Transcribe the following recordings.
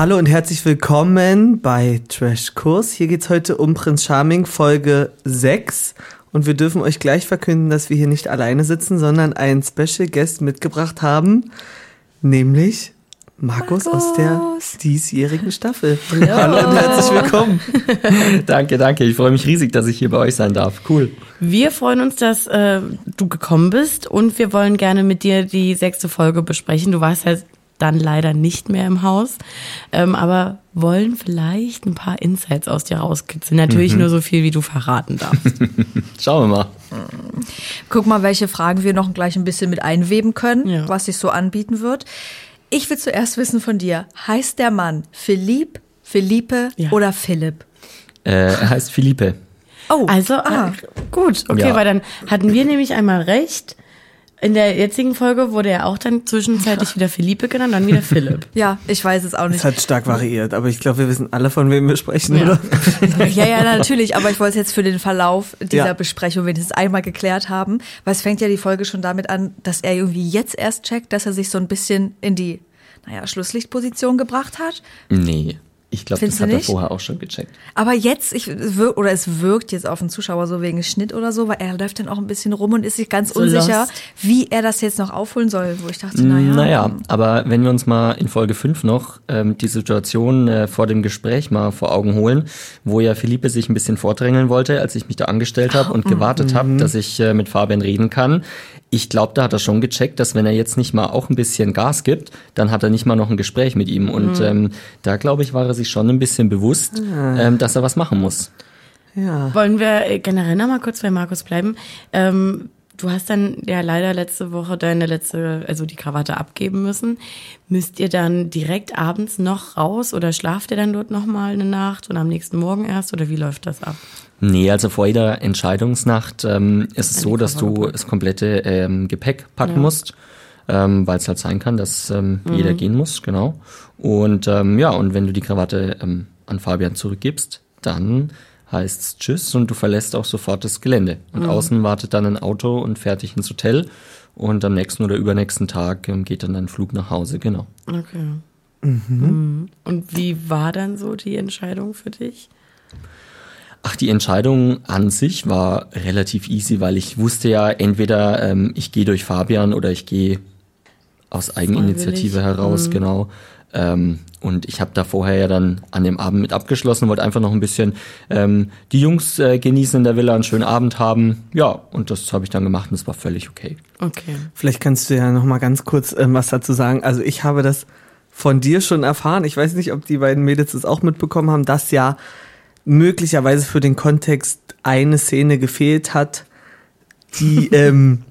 Hallo und herzlich willkommen bei Trash Kurs. Hier geht's heute um Prinz Charming Folge 6 und wir dürfen euch gleich verkünden, dass wir hier nicht alleine sitzen, sondern einen Special Guest mitgebracht haben, nämlich Markus, Markus. aus der diesjährigen Staffel. Ja. Hallo und herzlich willkommen. danke, danke. Ich freue mich riesig, dass ich hier bei euch sein darf. Cool. Wir freuen uns, dass äh, du gekommen bist und wir wollen gerne mit dir die sechste Folge besprechen. Du warst ja dann leider nicht mehr im Haus, ähm, aber wollen vielleicht ein paar Insights aus dir rauskitzeln. Natürlich mhm. nur so viel, wie du verraten darfst. Schauen wir mal. Guck mal, welche Fragen wir noch gleich ein bisschen mit einweben können, ja. was sich so anbieten wird. Ich will zuerst wissen von dir, heißt der Mann Philipp, Philippe ja. oder Philipp? Äh, er heißt Philippe. Oh, also ah. gut. Okay, ja. weil dann hatten wir nämlich einmal recht. In der jetzigen Folge wurde er auch dann zwischenzeitlich wieder Philippe genannt, dann wieder Philipp. Ja, ich weiß es auch nicht. Es hat stark variiert, aber ich glaube, wir wissen alle, von wem wir sprechen, ja. oder? Ja, ja, natürlich, aber ich wollte es jetzt für den Verlauf dieser ja. Besprechung wenigstens einmal geklärt haben, weil es fängt ja die Folge schon damit an, dass er irgendwie jetzt erst checkt, dass er sich so ein bisschen in die, naja, Schlusslichtposition gebracht hat. Nee. Ich glaube, das hat er vorher auch schon gecheckt. Aber jetzt, ich, oder es wirkt jetzt auf den Zuschauer so wegen Schnitt oder so, weil er läuft dann auch ein bisschen rum und ist sich ganz so unsicher, lost. wie er das jetzt noch aufholen soll, wo ich dachte, naja. Naja, aber wenn wir uns mal in Folge 5 noch ähm, die Situation äh, vor dem Gespräch mal vor Augen holen, wo ja Philippe sich ein bisschen vordrängeln wollte, als ich mich da angestellt habe und gewartet mhm. habe, dass ich äh, mit Fabian reden kann ich glaube, da hat er schon gecheckt, dass wenn er jetzt nicht mal auch ein bisschen Gas gibt, dann hat er nicht mal noch ein Gespräch mit ihm. Und mhm. ähm, da, glaube ich, war er sich schon ein bisschen bewusst, ja. ähm, dass er was machen muss. Ja. Wollen wir äh, generell noch mal kurz bei Markus bleiben? Ähm, du hast dann ja leider letzte Woche deine letzte, also die Krawatte abgeben müssen. Müsst ihr dann direkt abends noch raus oder schlaft ihr dann dort noch mal eine Nacht und am nächsten Morgen erst oder wie läuft das ab? Nee, also vor jeder Entscheidungsnacht ähm, ist es so, dass du das komplette ähm, Gepäck packen ja. musst, ähm, weil es halt sein kann, dass ähm, mhm. jeder gehen muss, genau. Und ähm, ja, und wenn du die Krawatte ähm, an Fabian zurückgibst, dann heißt's Tschüss und du verlässt auch sofort das Gelände. Und mhm. außen wartet dann ein Auto und fertig ins Hotel. Und am nächsten oder übernächsten Tag ähm, geht dann dein Flug nach Hause, genau. Okay. Mhm. mhm. Und wie war dann so die Entscheidung für dich? Ach, die Entscheidung an sich war relativ easy, weil ich wusste ja, entweder ähm, ich gehe durch Fabian oder ich gehe aus Eigeninitiative heraus, mhm. genau. Ähm, und ich habe da vorher ja dann an dem Abend mit abgeschlossen, wollte einfach noch ein bisschen ähm, die Jungs äh, genießen in der Villa, einen schönen Abend haben. Ja, und das habe ich dann gemacht und es war völlig okay. Okay. Vielleicht kannst du ja noch mal ganz kurz ähm, was dazu sagen. Also ich habe das von dir schon erfahren. Ich weiß nicht, ob die beiden Mädels das auch mitbekommen haben, dass ja möglicherweise für den Kontext eine Szene gefehlt hat, die ähm,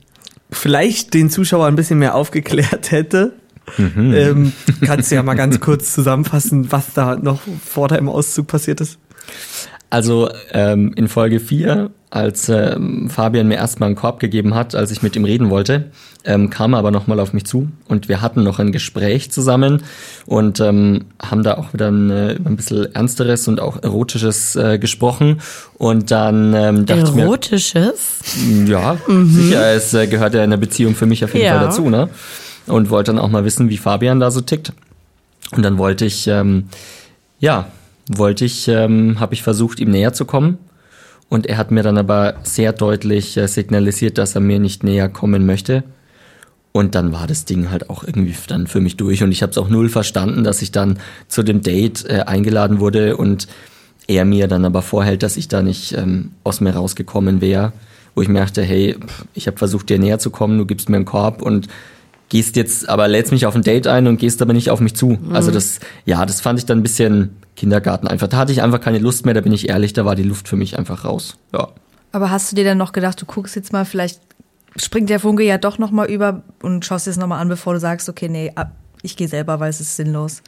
vielleicht den Zuschauer ein bisschen mehr aufgeklärt hätte. Mhm. Ähm, kannst du ja mal ganz kurz zusammenfassen, was da noch vor deinem Auszug passiert ist? Also ähm, in Folge 4, als ähm, Fabian mir erstmal einen Korb gegeben hat, als ich mit ihm reden wollte, ähm, kam er aber nochmal auf mich zu und wir hatten noch ein Gespräch zusammen und ähm, haben da auch wieder ein, ein bisschen ernsteres und auch erotisches äh, gesprochen und dann ähm, dachte Erotisches? ich mir... Ja, mhm. sicher, es äh, gehört ja in der Beziehung für mich auf jeden ja. Fall dazu, ne? Und wollte dann auch mal wissen, wie Fabian da so tickt. Und dann wollte ich, ähm, ja, wollte ich, ähm, habe ich versucht, ihm näher zu kommen. Und er hat mir dann aber sehr deutlich äh, signalisiert, dass er mir nicht näher kommen möchte. Und dann war das Ding halt auch irgendwie dann für mich durch. Und ich habe es auch null verstanden, dass ich dann zu dem Date äh, eingeladen wurde und er mir dann aber vorhält, dass ich da nicht ähm, aus mir rausgekommen wäre. Wo ich mir dachte, hey, ich habe versucht, dir näher zu kommen, du gibst mir einen Korb und gehst jetzt, aber lädst mich auf ein Date ein und gehst aber nicht auf mich zu. Mhm. Also das, ja, das fand ich dann ein bisschen Kindergarten einfach. Da hatte ich einfach keine Lust mehr, da bin ich ehrlich, da war die Luft für mich einfach raus. Ja. Aber hast du dir dann noch gedacht, du guckst jetzt mal, vielleicht springt der Funke ja doch nochmal über und schaust dir das nochmal an, bevor du sagst, okay, nee, ich gehe selber, weil es ist sinnlos.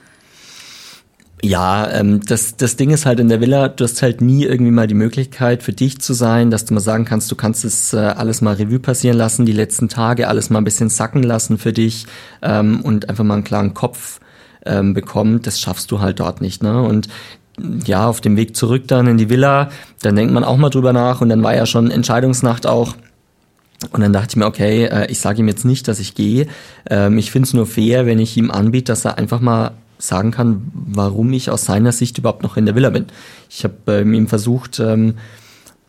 Ja, ähm, das, das Ding ist halt in der Villa, du hast halt nie irgendwie mal die Möglichkeit für dich zu sein, dass du mal sagen kannst, du kannst es äh, alles mal Revue passieren lassen, die letzten Tage alles mal ein bisschen sacken lassen für dich ähm, und einfach mal einen klaren Kopf ähm, bekommt, das schaffst du halt dort nicht. Ne? Und ja, auf dem Weg zurück dann in die Villa, dann denkt man auch mal drüber nach und dann war ja schon Entscheidungsnacht auch. Und dann dachte ich mir, okay, äh, ich sage ihm jetzt nicht, dass ich gehe. Ähm, ich finde es nur fair, wenn ich ihm anbiete, dass er einfach mal sagen kann, warum ich aus seiner Sicht überhaupt noch in der Villa bin. Ich habe ähm, ihm versucht, ähm,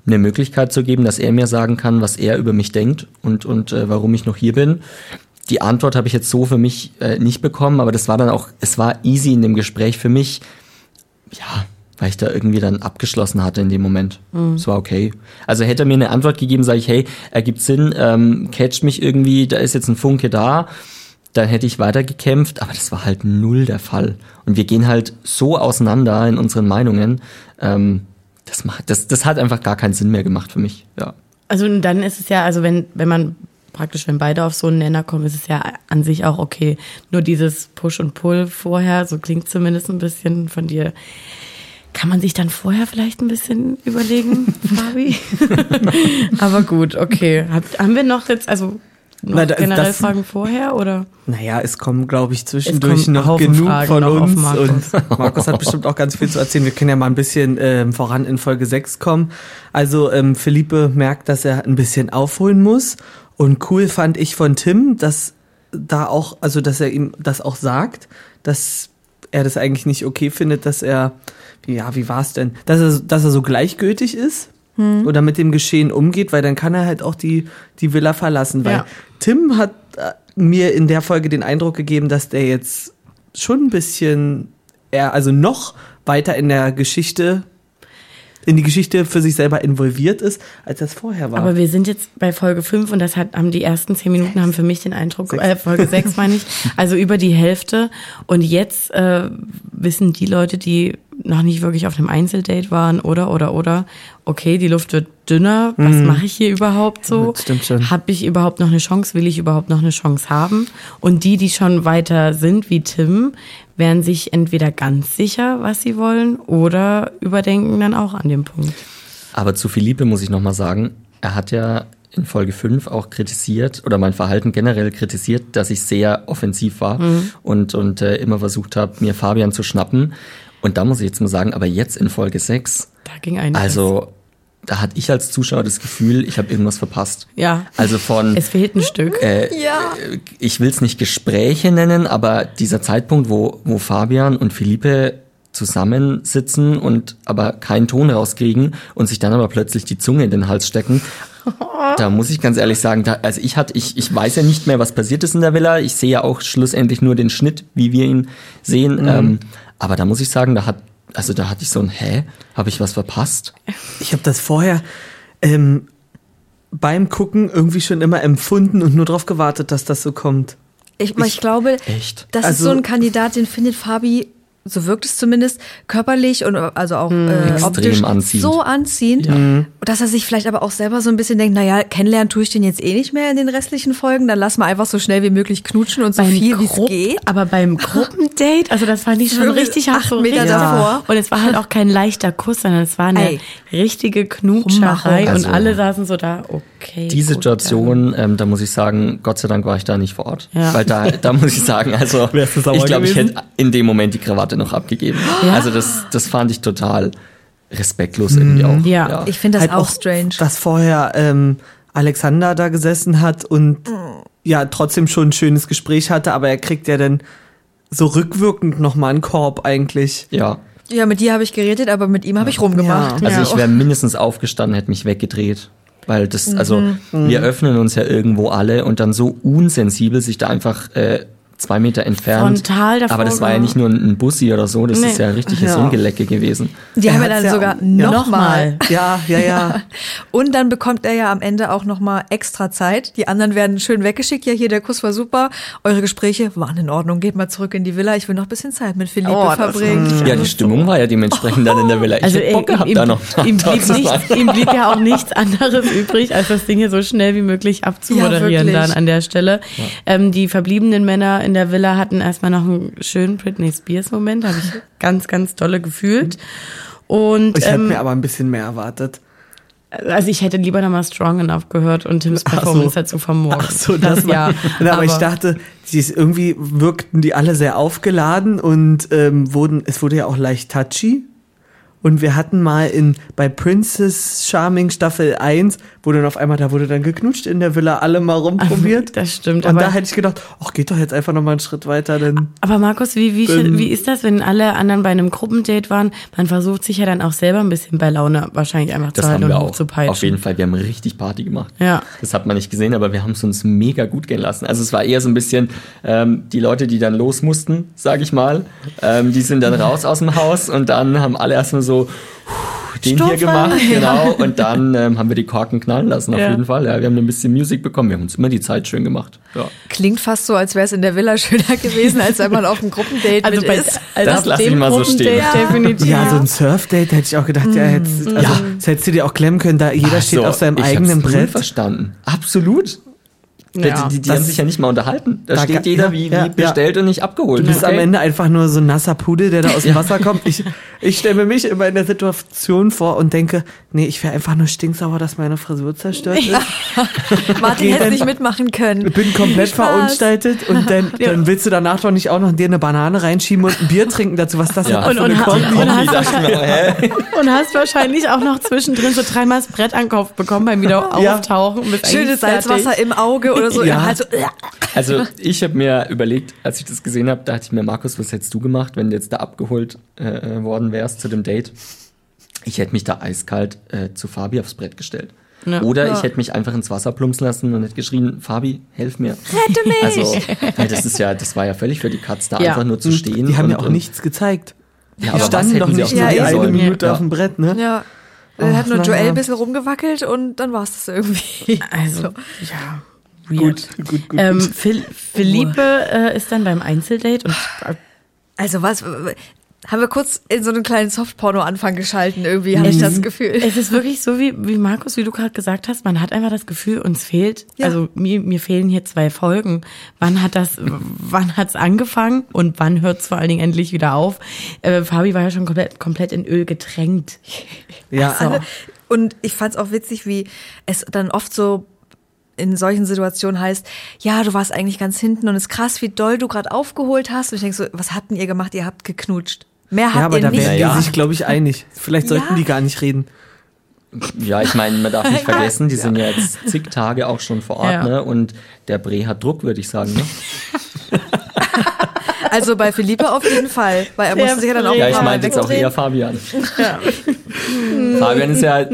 eine Möglichkeit zu geben, dass er mir sagen kann, was er über mich denkt und, und äh, warum ich noch hier bin. Die Antwort habe ich jetzt so für mich äh, nicht bekommen, aber das war dann auch, es war easy in dem Gespräch für mich. Ja, weil ich da irgendwie dann abgeschlossen hatte in dem Moment. Mhm. Es war okay. Also hätte er mir eine Antwort gegeben, sage ich, hey, ergibt Sinn, ähm, catcht mich irgendwie, da ist jetzt ein Funke da, dann hätte ich weiter gekämpft, aber das war halt null der Fall. Und wir gehen halt so auseinander in unseren Meinungen. Ähm, das, macht, das, das hat einfach gar keinen Sinn mehr gemacht für mich. Ja. Also dann ist es ja, also wenn, wenn man praktisch, wenn beide auf so einen Nenner kommen, ist es ja an sich auch okay. Nur dieses Push und Pull vorher, so klingt zumindest ein bisschen von dir. Kann man sich dann vorher vielleicht ein bisschen überlegen, Fabi? Aber gut, okay. Hab, haben wir noch jetzt, also noch Na, da, generell das, Fragen vorher oder? Naja, es kommen, glaube ich, zwischendurch noch genug Fragen von noch uns. Markus. Und Markus hat bestimmt auch ganz viel zu erzählen. Wir können ja mal ein bisschen ähm, voran in Folge 6 kommen. Also ähm, Philippe merkt, dass er ein bisschen aufholen muss. Und cool fand ich von Tim, dass da auch, also dass er ihm das auch sagt, dass er das eigentlich nicht okay findet, dass er, ja, wie war es denn, dass er, dass er so gleichgültig ist hm. oder mit dem Geschehen umgeht, weil dann kann er halt auch die, die Villa verlassen. Weil ja. Tim hat äh, mir in der Folge den Eindruck gegeben, dass der jetzt schon ein bisschen, er also noch weiter in der Geschichte in die Geschichte für sich selber involviert ist, als das vorher war. Aber wir sind jetzt bei Folge 5 und das hat, haben die ersten zehn Minuten haben für mich den Eindruck, sechs. äh, Folge 6 meine ich, also über die Hälfte. Und jetzt äh, wissen die Leute, die noch nicht wirklich auf einem Einzeldate waren oder oder oder okay, die Luft wird dünner, was mhm. mache ich hier überhaupt so? Stimmt schon. Habe ich überhaupt noch eine Chance? Will ich überhaupt noch eine Chance haben? Und die, die schon weiter sind, wie Tim, werden sich entweder ganz sicher, was sie wollen, oder überdenken dann auch an dem Punkt. Aber zu Philippe muss ich nochmal sagen, er hat ja in Folge 5 auch kritisiert oder mein Verhalten generell kritisiert, dass ich sehr offensiv war mhm. und, und äh, immer versucht habe, mir Fabian zu schnappen. Und da muss ich jetzt mal sagen, aber jetzt in Folge 6, da ging einiges. Also da hatte ich als Zuschauer das Gefühl, ich habe irgendwas verpasst. Ja. Also von. Es fehlt ein Stück. Äh, ja. Ich will es nicht Gespräche nennen, aber dieser Zeitpunkt, wo, wo Fabian und Philippe zusammensitzen und aber keinen Ton rauskriegen und sich dann aber plötzlich die Zunge in den Hals stecken. Da muss ich ganz ehrlich sagen, da, also ich hatte, ich, ich weiß ja nicht mehr, was passiert ist in der Villa. Ich sehe ja auch schlussendlich nur den Schnitt, wie wir ihn sehen. Mhm. Ähm, aber da muss ich sagen, da hat, also da hatte ich so ein, hä, habe ich was verpasst? Ich habe das vorher ähm, beim Gucken irgendwie schon immer empfunden und nur darauf gewartet, dass das so kommt. Ich, ich, ich glaube, echt? das also, ist so ein Kandidat, den findet Fabi so wirkt es zumindest, körperlich und also auch mm, äh, optisch anziehend. so anziehend, ja. dass er sich vielleicht aber auch selber so ein bisschen denkt, naja, kennenlernen tue ich den jetzt eh nicht mehr in den restlichen Folgen, dann lass mal einfach so schnell wie möglich knutschen und so beim viel wie es geht. Aber beim Gruppendate, also das fand ich schon richtig acht so Meter davor. Und es war halt auch kein leichter Kuss, sondern es war eine Ey. richtige Knutscherei also, und alle saßen so da, okay. Die Situation, ähm, da muss ich sagen, Gott sei Dank war ich da nicht vor Ort. Ja. Weil da, da muss ich sagen, also ich glaube, ich hätte in dem Moment die Krawatte Karte noch abgegeben. Ja. Also das, das fand ich total respektlos irgendwie auch. Ja, ja. ich finde das halt auch, strange. Dass vorher ähm, Alexander da gesessen hat und ja trotzdem schon ein schönes Gespräch hatte, aber er kriegt ja dann so rückwirkend nochmal einen Korb eigentlich. Ja. Ja, mit dir habe ich geredet, aber mit ihm habe ich rumgemacht. Ja. Also ich wäre mindestens aufgestanden, hätte mich weggedreht. Weil das, also mhm. wir öffnen uns ja irgendwo alle und dann so unsensibel sich da einfach äh, zwei Meter entfernt. Frontal davor. Aber das war ja nicht nur ein Bussi oder so, das nee. ist ja ein richtiges ja. Ungelecke gewesen. Die er haben ja dann ja sogar nochmal. Noch ja, ja, ja. Und dann bekommt er ja am Ende auch nochmal extra Zeit. Die anderen werden schön weggeschickt. Ja, hier, der Kuss war super. Eure Gespräche waren in Ordnung. Geht mal zurück in die Villa. Ich will noch ein bisschen Zeit mit Philippe oh, verbringen. Ja, die Stimmung war ja dementsprechend dann in der Villa. Ich also, Bock gehabt, ihm, da noch ihm blieb, nicht, ihm blieb ja auch nichts anderes übrig, als das Ding hier so schnell wie möglich abzumoderieren ja, dann an der Stelle. Ja. Ähm, die verbliebenen Männer in der Villa hatten erstmal noch einen schönen Britney Spears Moment, habe ich ganz, ganz tolle gefühlt. Und, ich ähm, hätte mir aber ein bisschen mehr erwartet. Also ich hätte lieber nochmal Strong Enough gehört und Tims Performance so. dazu vom Morgen. Ach so, das, das ja. aber, aber, ich dachte, die ist, irgendwie wirkten die alle sehr aufgeladen und ähm, wurden, es wurde ja auch leicht touchy. Und wir hatten mal in bei Princess Charming Staffel 1, wo dann auf einmal, da wurde dann geknutscht in der Villa, alle mal rumprobiert. Das stimmt. Und aber da hätte ich gedacht, ach, geht doch jetzt einfach noch mal einen Schritt weiter, denn Aber Markus, wie, wie, wie ist das, wenn alle anderen bei einem Gruppendate waren? Man versucht sich ja dann auch selber ein bisschen bei Laune wahrscheinlich einfach Das zu halten haben wir und auch. hochzupeitschen. Auf jeden Fall, wir haben richtig Party gemacht. Ja. Das hat man nicht gesehen, aber wir haben es uns mega gut gehen lassen. Also es war eher so ein bisschen ähm, die Leute, die dann los mussten, sage ich mal, ähm, die sind dann raus aus dem Haus und dann haben alle erstmal so puh, den hier Stopper. gemacht, genau. Und dann ähm, haben wir die Korken knallen lassen, auf Ja. jeden Fall. Ja, wir haben ein bisschen Musik bekommen. Wir haben uns immer die Zeit schön gemacht. Ja. Klingt fast so, als wäre es in der Villa schöner gewesen, als wenn man auf einem Gruppendate Also mit bei ist. also Das auf lass ich mal so Gruppendate stehen. Ja. Definitiv. ja, so ein Surfdate hätte ich auch gedacht, ja, hättest, also, das hättest du dir auch klemmen können, da jeder steht So, auf seinem ich eigenen Brett. verstanden. Absolut. Ja. die die, haben sich ja nicht mal unterhalten. Da, Da steht jeder ja, wie, ja, wie bestellt und nicht abgeholt. Du bist Okay. am Ende einfach nur so ein nasser Pudel, der da aus dem Wasser kommt. Ich, ich stelle mir mich immer in der Situation vor und denke, nee, ich wäre einfach nur stinksauer, dass meine Frisur zerstört ist. Martin hätte nicht mitmachen können. Ich bin komplett Spaß. verunstaltet und dann, dann willst du danach doch nicht auch noch dir eine Banane reinschieben und ein Bier trinken dazu. Was das Ja. denn für Und- eine und- und- hast? Und hast wahrscheinlich auch noch zwischendrin so dreimal das Brett an Kopf bekommen beim wieder Ja. auftauchen. und Schönes. Salzwasser im Auge oder so. Ja. Halt so, äh. Also ich habe mir überlegt, als ich das gesehen habe, dachte ich mir, Markus, was hättest du gemacht, wenn du jetzt da abgeholt äh, worden wärst zu dem Date? Ich hätte mich da eiskalt äh, zu Fabi aufs Brett gestellt. Ja. Oder Ja. ich hätte mich einfach ins Wasser plumpsen lassen und hätte geschrien, Fabi, helf mir. Rette mich! Also, weil das ist ja, das war ja völlig für die Katz, da Ja. einfach nur zu stehen. Die haben und, ja auch und- nichts gezeigt. Ja, Die standen doch nicht auch nur Ja, die eine? Minute Ja. auf dem Brett, ne? Ja. Dann Ach, hat nur Joel ein bisschen rumgewackelt und dann war es das irgendwie. Also, So. ja. Weird. Gut, gut, gut. Ähm. Phil Philippe äh, ist dann beim Einzeldate und Also was, haben wir kurz in so einen kleinen Softporno-Anfang geschalten irgendwie, habe ich das Gefühl. es ist wirklich so, wie, wie Markus, wie du gerade gesagt hast, man hat einfach das Gefühl, uns fehlt, Ja. also mir, mir fehlen hier zwei Folgen. Wann hat das, wann hat's angefangen und wann hört's vor allen Dingen endlich wieder auf? Äh, Fabi war ja schon komplett, komplett in Öl getränkt. Ja, So. Und ich fand es auch witzig, wie es dann oft so in solchen Situationen heißt, ja, du warst eigentlich ganz hinten und es ist krass, wie doll du gerade aufgeholt hast. Und ich denke so, was habt denn ihr gemacht? Ihr habt geknutscht. Mehr ja, habt aber ihr da nicht wären Ja. die sich, glaube ich, einig. Vielleicht sollten Ja. die gar nicht reden. Ja, ich meine, man darf nicht vergessen, die sind ja jetzt zig Tage auch schon vor Ort, Ja. ne? Und der Bre hat Druck, würde ich sagen, ne? Also bei Philippe auf jeden Fall, weil er Der musste sich ja dann auch Ja, ich meine jetzt auch eher Fabian. Fabian ist ja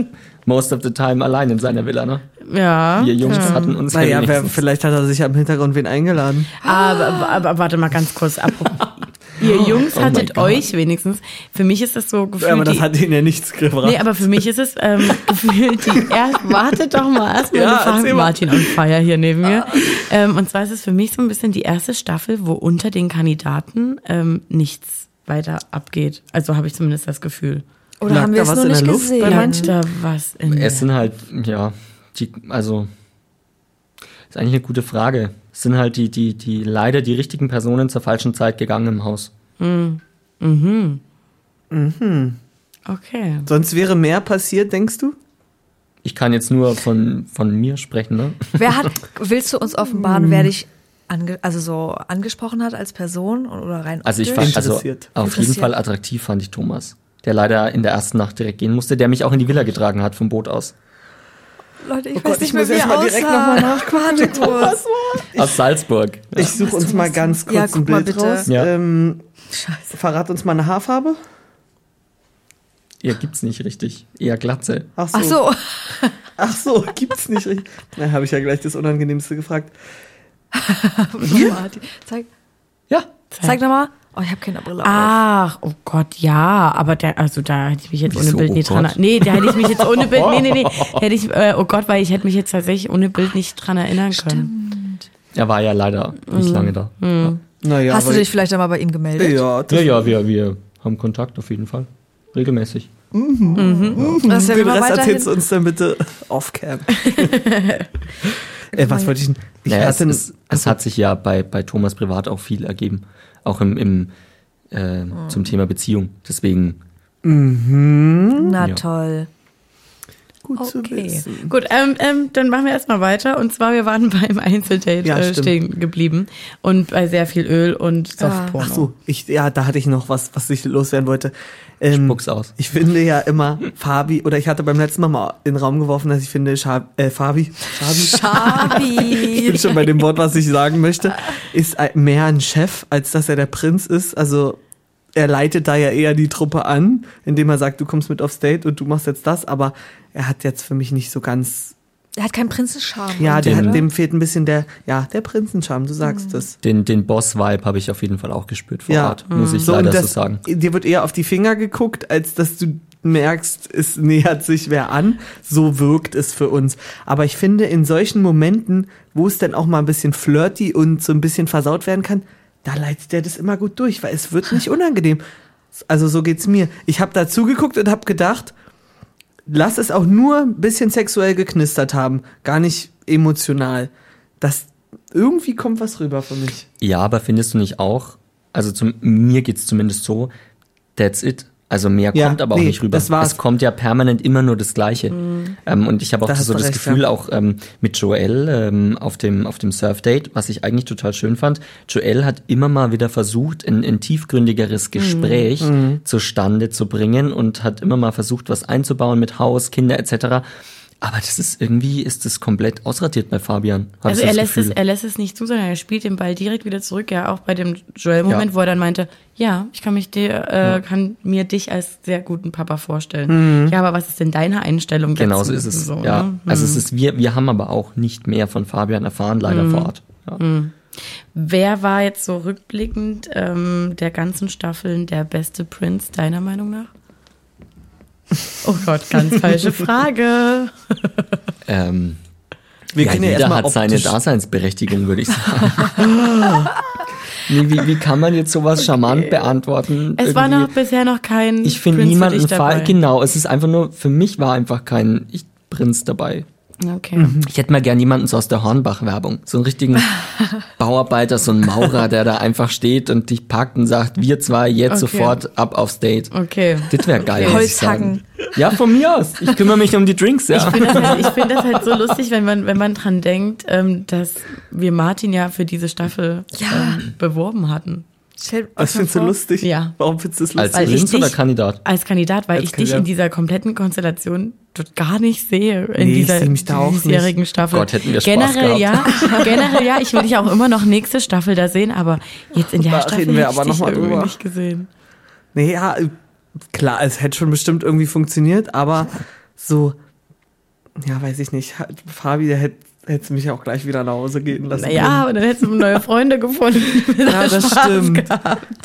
most of the time allein in seiner Villa, ne? Ja. Wir Jungs ja. hatten uns ja Naja, wer, vielleicht hat er sich ja im Hintergrund wen eingeladen. Aber, aber, aber warte mal ganz kurz. Apropos. Ihr Jungs Oh hattet euch wenigstens. Für mich ist das so gefühlt. aber das hat ihnen ja nichts gebracht. Nee, aber für mich ist es ähm, gefühlt die erste. Wartet doch mal erstmal. Ja, Ja, mal. Martin on Fire hier neben mir. Ähm, und zwar ist es für mich so ein bisschen die erste Staffel, wo unter den Kandidaten ähm, nichts weiter abgeht. Also habe ich zumindest das Gefühl. Oder Lag haben wir es nur nicht Luft bei gesehen? Lag manchen? da was in Es sind halt, ja, die, also, ist eigentlich eine gute Frage. Es sind halt die, die, die leider die richtigen Personen zur falschen Zeit gegangen im Haus. Okay. Sonst wäre mehr passiert, denkst du? Ich kann jetzt nur von, von mir sprechen, ne? Wer hat, willst du uns offenbaren, Hm. wer dich ange, also so angesprochen hat als Person oder rein Also ich fand, also auf jeden. Fall attraktiv fand ich Thomas. Der leider in der ersten Nacht direkt gehen musste, der mich auch in die Villa getragen hat vom Boot aus. Leute, ich Oh weiß Gott, nicht ich mehr, muss wie er aussah. Warte kurz. Aus Salzburg. Ich suche uns mal ganz kurz Ja, ein Bild bitte. raus. Ja. Ähm, Scheiße. verrat uns mal eine Haarfarbe. Ja, gibt's nicht richtig. Eher Glatze. Ach so. Ach so. Ach so, gibt's nicht richtig. Na, habe ich ja gleich das Unangenehmste gefragt. Zeig, Ja. zeig nochmal. Oh, ich habe keine Brille auf. Ach, oh Gott, ja, aber der, also da hätte ich mich jetzt ohne Wieso, Bild oh nicht dran. Gott? Nee, da hätte ich mich jetzt ohne Bild. Nee, nee, nee. Hätte ich, äh, oh Gott, weil ich hätte mich jetzt tatsächlich ohne Bild nicht dran erinnern können. Er war ja leider nicht lange da. Naja, Hast du dich vielleicht einmal bei ihm gemeldet? Ja, das Ja, ja, wir, wir haben Kontakt auf jeden Fall. Regelmäßig. Das ist ja Den immer Rest weiterhin. erzählst du uns dann bitte off-cam. äh, was wollte ich denn? Ich Naja, es, es, es hat sich ja bei, bei Thomas privat auch viel ergeben. Auch im, im äh, zum Thema Beziehung. Deswegen, Na Ja. toll. Gut zu wissen. Gut, ähm, ähm, dann machen wir erstmal weiter. Und zwar, wir waren beim Einzeldate Ja, äh, stehen geblieben. Und bei sehr viel Öl und Softporno. Ach so, ich, ja, da hatte ich noch was, was ich loswerden wollte. Ähm, Spuck's aus. Ich finde ja immer Fabi, oder ich hatte beim letzten Mal mal in den Raum geworfen, dass ich finde, Schab, äh, Fabi, Fabi, ich bin Schabi. schon bei dem Wort, was ich sagen möchte, ist mehr ein Chef, als dass er der Prinz ist. Also er leitet da ja eher die Truppe an, indem er sagt, du kommst mit aufs Date und du machst jetzt das, aber er hat jetzt für mich nicht so ganz, Er hat keinen Prinzenscharme. ja, der, Den- hat- dem fehlt ein bisschen der, ja, der Prinzenscharme, du sagst es. Den, den Boss-Vibe habe ich auf jeden Fall auch gespürt vor Ja. Ort, muss ich So, leider und so das, sagen. Dir wird eher auf die Finger geguckt, als dass du merkst, es nähert sich wer an. So wirkt es für uns. Aber ich finde, in solchen Momenten, wo es dann auch mal ein bisschen flirty und so ein bisschen versaut werden kann, da leitet der das immer gut durch, weil es wird nicht unangenehm. Also so geht's mir. Ich habe da zugeguckt und habe gedacht, lass es auch nur ein bisschen sexuell geknistert haben, gar nicht emotional. Das irgendwie kommt was rüber für mich. Ja, aber findest du nicht auch, also zum, mir geht's zumindest so, that's it. Also mehr Ja, kommt aber auch nee, nicht rüber. das war's. Es kommt ja permanent immer nur das Gleiche. Ähm, und ich habe auch Da hast so das recht, Gefühl, ja. auch ähm, mit Joel ähm, auf dem, auf dem Surfdate, was ich eigentlich total schön fand. Joel hat immer mal wieder versucht, ein, ein tiefgründigeres Gespräch Mhm. zustande zu bringen und hat immer mal versucht, was einzubauen mit Haus, Kinder etc. Aber das ist irgendwie, ist das komplett ausratiert bei Fabian. Also er lässt, es, er lässt es nicht zu, sondern er spielt den Ball direkt wieder zurück. Ja, auch bei dem Joel-Moment, Ja. wo er dann meinte, ja, ich kann mich dir, äh, kann mir dich als sehr guten Papa vorstellen. Ja, aber was ist denn deine Einstellung dazu? Genau so ist es. So, ja. ne? Also es ist, wir, wir haben aber auch nicht mehr von Fabian erfahren, leider Mhm. vor Ort. Ja. Wer war jetzt so rückblickend ähm, der ganzen Staffeln der beste Prinz, deiner Meinung nach? Oh Gott, ganz falsche Frage. Ähm, Wir ja, können ja jeder erstmal hat seine Daseinsberechtigung, würde ich sagen. nee, wie, wie kann man jetzt sowas charmant beantworten? Es war Irgendwie- noch bisher noch kein ich finde niemanden. Fall. Genau, es ist einfach nur, für mich war einfach kein ich, Prinz dabei. Okay. Ich hätte mal gern jemanden so aus der Hornbach-Werbung. So einen richtigen Bauarbeiter, so einen Maurer, der da einfach steht und dich packt und sagt, wir zwei jetzt Okay. sofort ab aufs Date. Okay. Das wäre geil. sagen. Holzhacken. Ja, von mir aus. Ich kümmere mich um die Drinks, ja. Ich finde das, halt, ich find das halt so lustig, wenn man, wenn man dran denkt, ähm, dass wir Martin ja für diese Staffel Ja. ähm, beworben hatten. Was findest du lustig? Ja. Warum findest du es Als lustig? Ich Prinz oder dich- Kandidat? Als Kandidat, weil Als ich dich Kandidat. in dieser kompletten Konstellation dort gar nicht sehe in Nee, ich dieser sehe mich da auch nicht. diesjährigen Staffel. Gott, hätten wir Spaß generell gehabt. ja, generell ja. Ich will dich auch immer noch nächste Staffel da sehen, aber jetzt in der Da Staffel reden wir ich aber noch dich mal irgendwie drüber. nicht gesehen. Nee, ja, klar, es hätte schon bestimmt irgendwie funktioniert, aber so, ja, weiß ich nicht. Fabi, der hätte hätte mich auch gleich wieder nach Hause gehen lassen. Naja, und dann hättest du neue Freunde gefunden. ja, das Spaß stimmt.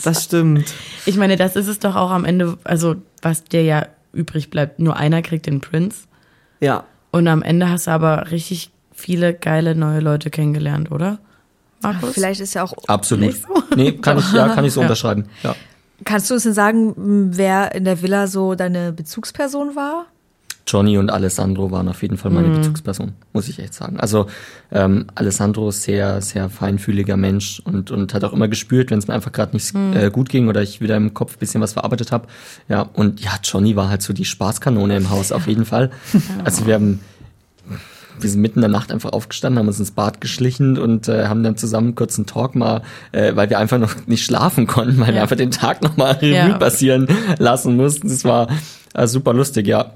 Das stimmt. Ich meine, das ist es doch auch am Ende, also was dir ja übrig bleibt. Nur einer kriegt den Prinz. Ja. Und am Ende hast du aber richtig viele geile neue Leute kennengelernt, oder? Markus? Vielleicht ist ja auch. Absolut. Nicht so? Nee, kann ich, ja, kann ich so Ja. unterschreiben. Ja. Kannst du uns denn sagen, wer in der Villa so deine Bezugsperson war? Johnny und Alessandro waren auf jeden Fall meine Mhm. Bezugsperson, muss ich echt sagen. Also ähm, Alessandro ist sehr, sehr feinfühliger Mensch und, und hat auch immer gespürt, wenn es mir einfach gerade nicht Mhm. äh, gut ging oder ich wieder im Kopf ein bisschen was verarbeitet habe. Ja, und ja, Johnny war halt so die Spaßkanone im Haus auf jeden Fall. Also wir haben wir sind mitten in der Nacht einfach aufgestanden, haben uns ins Bad geschlichen und äh, haben dann zusammen kurz einen Talk mal, äh, weil wir einfach noch nicht schlafen konnten, weil wir Ja. einfach den Tag nochmal Revue Ja. passieren lassen mussten. Das war äh, super lustig, ja.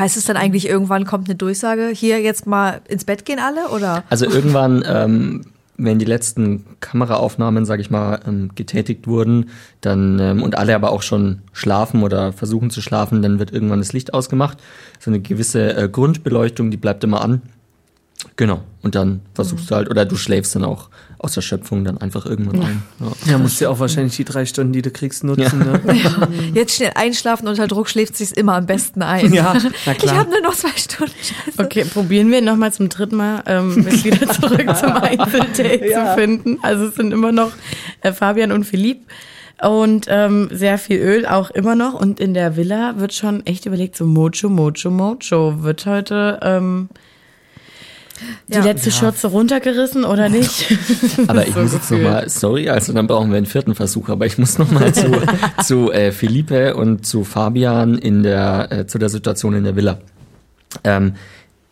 Heißt es dann eigentlich, irgendwann kommt eine Durchsage, hier jetzt mal ins Bett gehen alle? Oder? Also irgendwann, ähm, wenn die letzten Kameraaufnahmen, sag ich mal, ähm, getätigt wurden, dann ähm, und alle aber auch schon schlafen oder versuchen zu schlafen, dann wird irgendwann das Licht ausgemacht. So eine gewisse äh, Grundbeleuchtung, die bleibt immer an. Genau. Und dann versuchst du halt, oder du schläfst dann auch aus der Schöpfung dann einfach irgendwann ein. Ja. Ja, musst du ja auch wahrscheinlich die drei Stunden, die du kriegst, nutzen. Ne? Jetzt schnell einschlafen, unter Druck schläft sich's immer am besten ein. Ja, na Ich klar. habe nur noch zwei Stunden. Scheiße. Okay, probieren wir nochmal zum dritten Mal, ähm, es wieder zurück zum Einzeldate Ja. zu finden. Also es sind immer noch äh, Fabian und Philipp und ähm, sehr viel Öl auch immer noch. Und in der Villa wird schon echt überlegt, so Mocho, Mocho, Mocho. Wird heute ähm, die Ja. letzte Schürze runtergerissen oder nicht? Aber ich So muss jetzt nochmal, sorry, also dann brauchen wir einen vierten Versuch, aber ich muss nochmal zu, zu äh, Felipe und zu Fabian in der, äh, zu der Situation in der Villa. Ähm,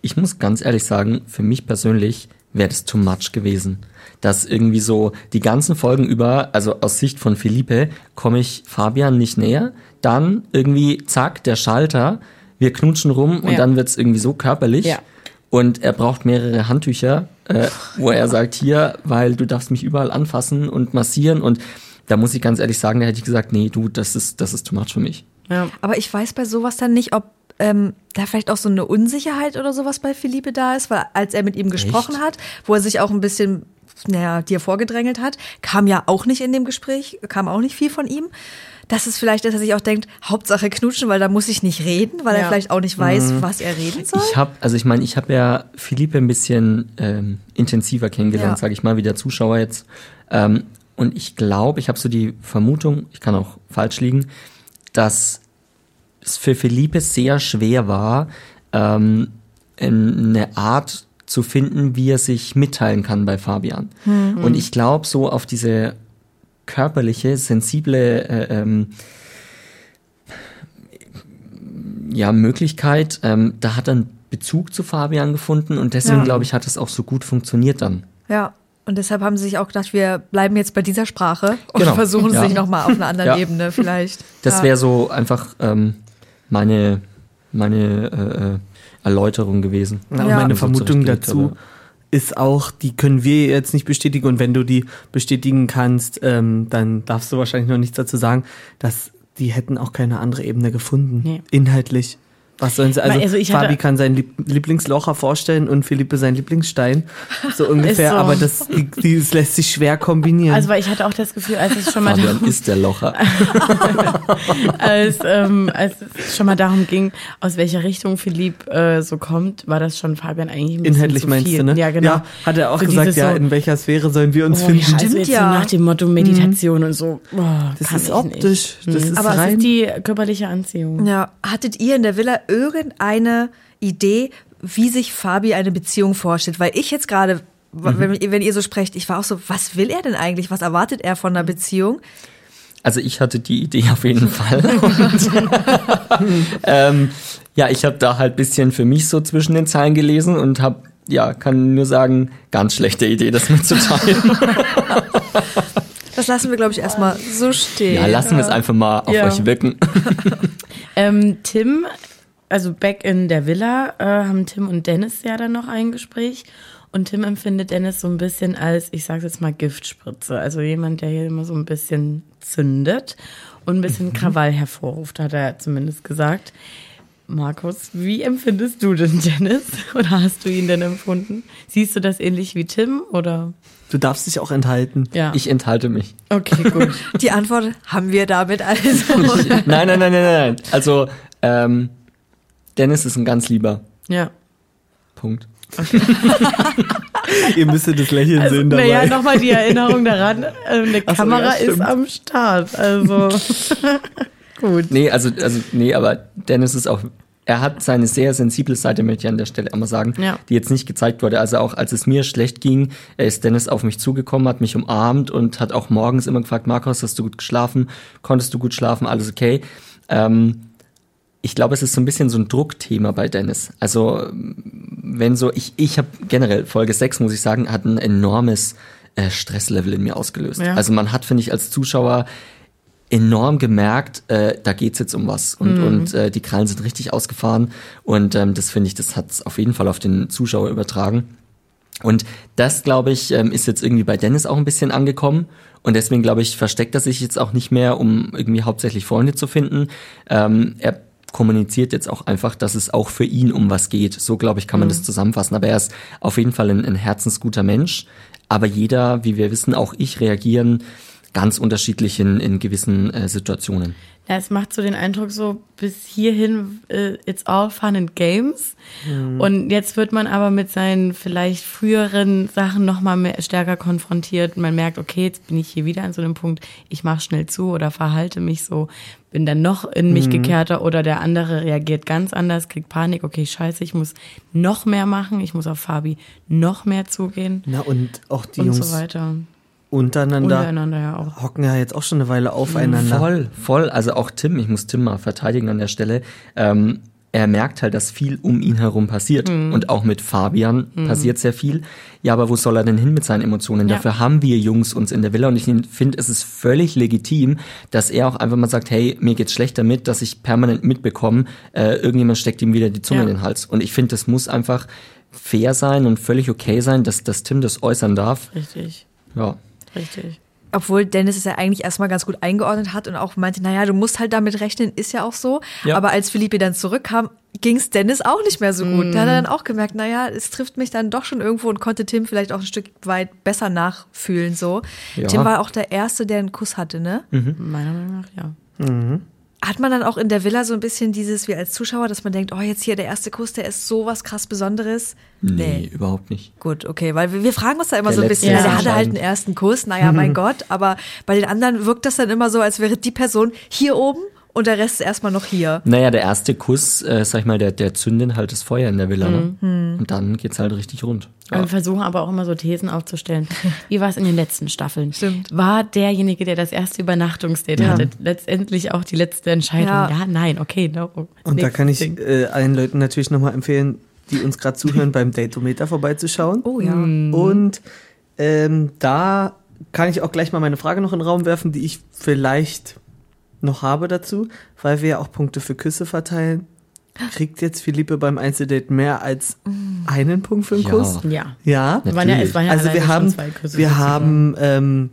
ich muss ganz ehrlich sagen, für mich persönlich wäre das too much gewesen. Dass irgendwie so die ganzen Folgen über, also aus Sicht von Philippe, komme ich Fabian nicht näher. Dann irgendwie, zack, der Schalter, wir knutschen rum und Ja. dann wird's irgendwie so körperlich. Ja. Und er braucht mehrere Handtücher, äh, wo er sagt, hier, weil du darfst mich überall anfassen und massieren. Und da muss ich ganz ehrlich sagen, da hätte ich gesagt, nee, du, das ist, das ist too much für mich. Ja. Aber ich weiß bei sowas dann nicht, ob ähm, da vielleicht auch so eine Unsicherheit oder sowas bei Philippe da ist, weil als er mit ihm gesprochen hat, wo er sich auch ein bisschen, naja, dir vorgedrängelt hat, kam ja auch nicht in dem Gespräch, kam auch nicht viel von ihm. Das ist vielleicht, dass er sich auch denkt, Hauptsache knutschen, weil da muss ich nicht reden, weil er Ja. vielleicht auch nicht weiß, was er reden soll. Ich habe, also ich meine, ich habe ja Philippe ein bisschen ähm, intensiver kennengelernt, Ja. sage ich mal, wie der Zuschauer jetzt. Ähm, und ich glaube, ich habe so die Vermutung, ich kann auch falsch liegen, dass es für Philippe sehr schwer war, ähm, eine Art zu finden, wie er sich mitteilen kann bei Fabian. Und ich glaube, so auf diese körperliche, sensible äh, ähm, ja, Möglichkeit, ähm, da hat er einen Bezug zu Fabian gefunden und deswegen, Ja. glaube ich, hat es auch so gut funktioniert dann. Ja. Und deshalb haben sie sich auch gedacht, wir bleiben jetzt bei dieser Sprache und Genau. versuchen Ja. sich nochmal auf einer anderen Ja. Ebene vielleicht. Das ja. wäre so einfach ähm, meine, meine äh, äh, Erläuterung gewesen. Ja, und meine So Vermutung zurechtgelegt, dazu ist auch, die können wir jetzt nicht bestätigen und wenn du die bestätigen kannst, ähm, dann darfst du wahrscheinlich noch nichts dazu sagen, dass die hätten auch keine andere Ebene gefunden, Nee. inhaltlich. Was sollen sie? Also, Also Fabi kann seinen Lieb Lieblingslocher vorstellen und Philippe seinen Lieblingsstein, so ungefähr. so. Aber das, das lässt sich schwer kombinieren. Also weil ich hatte auch das Gefühl, als es schon mal Fabian darum, ist der Locher. als, ähm, als es schon mal darum ging, aus welcher Richtung Philipp äh, so kommt, war das schon Fabian eigentlich ein bisschen Inhaltlich zu meinst viel. du, ne? Ja, genau. Ja, hat er auch So gesagt, ja, so, in welcher Sphäre sollen wir uns Oh, finden? ja, also Stimmt jetzt ja. so nach dem Motto Meditation und so. Boah, Das kann ist ich optisch, Nicht. das Mhm. ist Aber es rein- ist die körperliche Anziehung. Ja, hattet ihr in der Villa irgendeine Idee, wie sich Fabi eine Beziehung vorstellt? Weil ich jetzt gerade, wenn, wenn ihr so sprecht, ich war auch so, was will er denn eigentlich? Was erwartet er von einer Beziehung? Also ich hatte die Idee auf jeden Fall. Und, ähm, ja, ich habe da halt bisschen für mich so zwischen den Zeilen gelesen und habe, ja, kann nur sagen, ganz schlechte Idee, das mitzuteilen. Das lassen wir, glaube ich, erstmal so stehen. Ja, lassen wir es einfach mal auf Ja. euch wirken. Ähm, Tim, also back in der Villa, äh, haben Tim und Dennis ja dann noch ein Gespräch. Und Tim empfindet Dennis so ein bisschen als, ich sage jetzt mal, Giftspritze. Also jemand, der hier immer so ein bisschen zündet und ein bisschen Krawall hervorruft, hat er zumindest gesagt. Markus, wie empfindest du denn Dennis? Oder hast du ihn denn empfunden? Siehst du das ähnlich wie Tim? Oder? Du darfst dich auch enthalten. Ja. Ich enthalte mich. okay, gut. Die Antwort haben wir damit also. Nein, nein, nein, nein, nein. Also, ähm, Dennis ist ein ganz lieber. Ja. Punkt. Ihr müsstet das Lächeln Also, sehen dabei. naja, nochmal die Erinnerung daran, äh, eine Ach so, Kamera ja, ist am Start. Also gut. Nee, also, also, nee, aber Dennis ist auch, er hat seine sehr sensible Seite, möchte ich an der Stelle einmal sagen, Ja. die jetzt nicht gezeigt wurde. Also auch als es mir schlecht ging, er ist Dennis auf mich zugekommen, hat mich umarmt und hat auch morgens immer gefragt, Markus, hast du gut geschlafen? Konntest du gut schlafen? Alles okay? Ähm, ich glaube, es ist so ein bisschen so ein Druckthema bei Dennis. Also, wenn so, ich, ich habe generell, Folge 6, muss ich sagen, hat ein enormes äh, Stresslevel in mir ausgelöst. Ja. Also man hat, finde ich, als Zuschauer enorm gemerkt, äh, da geht's jetzt um was und, und äh, die Krallen sind richtig ausgefahren und ähm, das finde ich, das hat's auf jeden Fall auf den Zuschauer übertragen. Und das, glaube ich, ähm, ist jetzt irgendwie bei Dennis auch ein bisschen angekommen. Und deswegen, glaube ich, versteckt er sich jetzt auch nicht mehr, um irgendwie hauptsächlich Freunde zu finden. Ähm, er kommuniziert jetzt auch einfach, dass es auch für ihn um was geht. So, glaube ich, kann man das zusammenfassen. Aber er ist auf jeden Fall ein, ein herzensguter Mensch. Aber jeder, wie wir wissen, auch ich, reagieren ganz unterschiedlich in, in gewissen äh, Situationen. Ja, es macht so den Eindruck, so bis hierhin, äh, it's all fun and games. Und jetzt wird man aber mit seinen vielleicht früheren Sachen nochmal mehr stärker konfrontiert. Man merkt, okay, jetzt bin ich hier wieder an so einem Punkt, ich mache schnell zu oder verhalte mich so, bin dann noch in mich gekehrter oder der andere reagiert ganz anders, kriegt Panik, okay, scheiße, ich muss noch mehr machen, ich muss auf Fabi noch mehr zugehen Na und auch die und Jungs so weiter. Untereinander Untereinander ja auch. hocken ja jetzt auch schon eine Weile aufeinander. Voll, voll. Also auch Tim, ich muss Tim mal verteidigen an der Stelle. Ähm, er merkt halt, dass viel um ihn herum passiert. Mhm. Und auch mit Fabian mhm. passiert sehr viel. Ja, aber wo soll er denn hin mit seinen Emotionen? Ja. Dafür haben wir Jungs uns in der Villa. Und ich finde, es ist völlig legitim, dass er auch einfach mal sagt, hey, mir geht's schlecht damit, dass ich permanent mitbekomme, äh, irgendjemand steckt ihm wieder die Zunge ja. in den Hals. Und ich finde, das muss einfach fair sein und völlig okay sein, dass, dass Tim das äußern darf. Richtig. Ja. Richtig obwohl Dennis es ja eigentlich erstmal ganz gut eingeordnet hat und auch meinte, naja, du musst halt damit rechnen, ist ja auch so. Ja. Aber als Philippe dann zurückkam, ging es Dennis auch nicht mehr so gut. Mm. Da hat er dann auch gemerkt, naja, es trifft mich dann doch schon irgendwo und konnte Tim vielleicht auch ein Stück weit besser nachfühlen. So. Ja. Tim war auch der Erste, der einen Kuss hatte, ne? Mhm. Meiner Meinung nach, ja. Mhm. Hat man dann auch in der Villa so ein bisschen dieses, wie als Zuschauer, dass man denkt, oh, jetzt hier der erste Kuss, der ist so was krass Besonderes? Nee, nee. überhaupt nicht. Gut, okay, weil wir, wir fragen uns da immer der so ein bisschen, ja. der hatte halt einen ersten Kuss, naja, mein Gott, aber bei den anderen wirkt das dann immer so, als wäre die Person hier oben und der Rest ist erstmal noch hier. Naja, der erste Kuss, äh, sag ich mal, der, der zündet halt das Feuer in der Villa. Ne? Mhm. Und dann geht's halt richtig rund. Ja. Wir versuchen aber auch immer so Thesen aufzustellen. Wie war es in den letzten Staffeln? Stimmt. War derjenige, der das erste Übernachtungsdate ja. hatte, letztendlich auch die letzte Entscheidung? Ja, ja nein, okay, no. Und da kann ich äh, allen Leuten natürlich nochmal empfehlen, die uns gerade zuhören, beim Datometer vorbeizuschauen. Oh ja. Mhm. Und ähm, da kann ich auch gleich mal meine Frage noch in den Raum werfen, die ich vielleicht noch habe dazu, weil wir ja auch Punkte für Küsse verteilen. Kriegt jetzt Philippe beim Einzeldate mehr als einen Punkt für einen ja. Kuss? Ja. Ja. ja, ja also wir haben, wir haben ähm,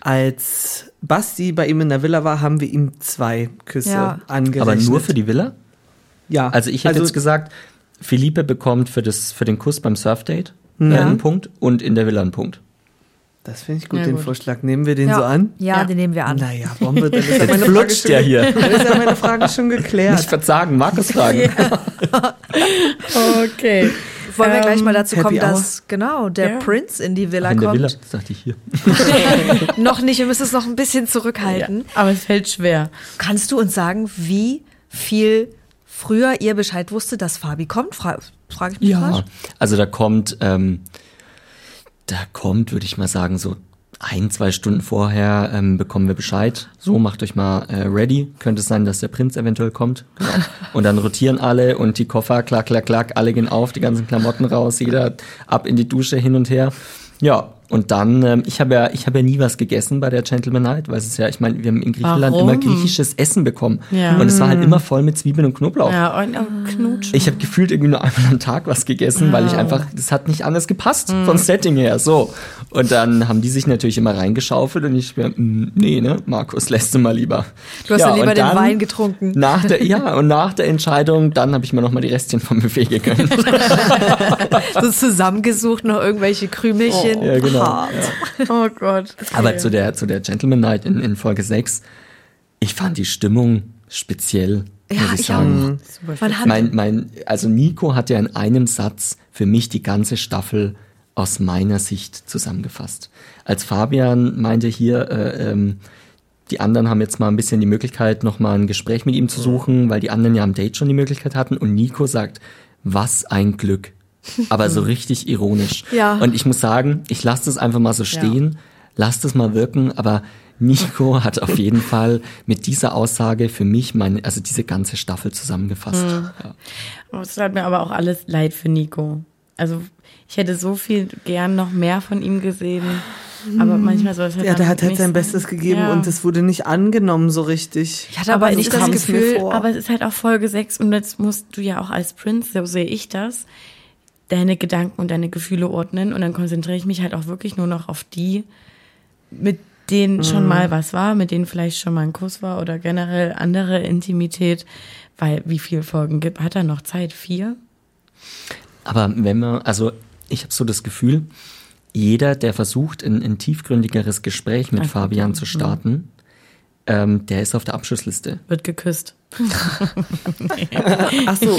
als Basti bei ihm in der Villa war, haben wir ihm zwei Küsse ja. angerechnet. Aber nur für die Villa? Ja. Also ich hätte also, jetzt gesagt, Philippe bekommt für, das, für den Kuss beim Surfdate ja. einen Punkt und in der Villa einen Punkt. Das finde ich gut, ja, den gut. Vorschlag. Nehmen wir den ja. so an? Ja, ja, den nehmen wir an. Naja, Bombe, dann ist ja meine schon, der hier. Dann ist ja meine Frage schon geklärt. Nicht verzagen, Markus fragen. okay. Wollen wir gleich mal dazu kommen, dass genau der ja. Prinz in die Villa in kommt? In der Villa, das dachte ich hier. noch nicht, wir müssen es noch ein bisschen zurückhalten. aber es fällt schwer. Kannst du uns sagen, wie viel früher ihr Bescheid wusstet, dass Fabi kommt? Fra frage ich mich Ja, falsch? also da kommt ähm, da kommt, würde ich mal sagen, so ein, zwei Stunden vorher ähm, bekommen wir Bescheid. So, macht euch mal äh, ready. Könnte es sein, dass der Prinz eventuell kommt. Genau. Und dann rotieren alle und die Koffer, klack, klack, klack, alle gehen auf, die ganzen Klamotten raus, jeder ab in die Dusche hin und her. Ja, und dann, ähm, ich habe ja, ich habe ja nie was gegessen bei der Gentleman Night, weil es ist ja, ich meine, wir haben in Griechenland Warum? immer griechisches Essen bekommen. Ja. Und es war halt immer voll mit Zwiebeln und Knoblauch. Ja, und, und Knutsch. Ich habe gefühlt irgendwie nur einmal am Tag was gegessen, oh. weil ich einfach, das hat nicht anders gepasst mhm. von Setting her. So. Und dann haben die sich natürlich immer reingeschaufelt und ich mir, mm, nee, ne, Markus, lässt du mal lieber. Du hast ja, dann lieber den Wein getrunken. Nach der, ja, und nach der Entscheidung, dann habe ich mir nochmal die Restchen vom Buffet gegönnt. so zusammengesucht, noch irgendwelche Krümelchen. Oh, ja, genau. Ja. Oh Gott. Aber zu der, zu der Gentleman Night in, in Folge 6, ich fand die Stimmung speziell, ja, muss ich, ich sagen. Auch. Mein, mein, also Nico hat ja in einem Satz für mich die ganze Staffel aus meiner Sicht zusammengefasst. Als Fabian meinte hier, äh, ähm, die anderen haben jetzt mal ein bisschen die Möglichkeit, nochmal ein Gespräch mit ihm zu suchen, weil die anderen ja am Date schon die Möglichkeit hatten. Und Nico sagt, was ein Glück aber so richtig ironisch. Ja. Und ich muss sagen, ich lasse das einfach mal so stehen, ja. lasse das mal wirken, aber Nico hat auf jeden Fall mit dieser Aussage für mich meine, also diese ganze Staffel zusammengefasst. Mhm. Ja. Es hat mir aber auch alles leid für Nico. Also ich hätte so viel gern noch mehr von ihm gesehen. Aber hm. manchmal soll es halt Ja, der hat halt sein Bestes gegeben ja. und es wurde nicht angenommen so richtig. Ich hatte aber, aber nicht das Gefühl, aber es ist halt auch Folge 6 und jetzt musst du ja auch als Prinz, so sehe ich das, deine Gedanken und deine Gefühle ordnen und dann konzentriere ich mich halt auch wirklich nur noch auf die, mit denen mhm. schon mal was war, mit denen vielleicht schon mal ein Kuss war oder generell andere Intimität, weil wie viele Folgen gibt, hat er noch Zeit? Vier? Aber wenn man, also ich habe so das Gefühl, jeder, der versucht, ein, ein tiefgründigeres Gespräch mit Ach, Fabian zu starten, ähm, der ist auf der Abschlussliste. Wird geküsst. Ach so.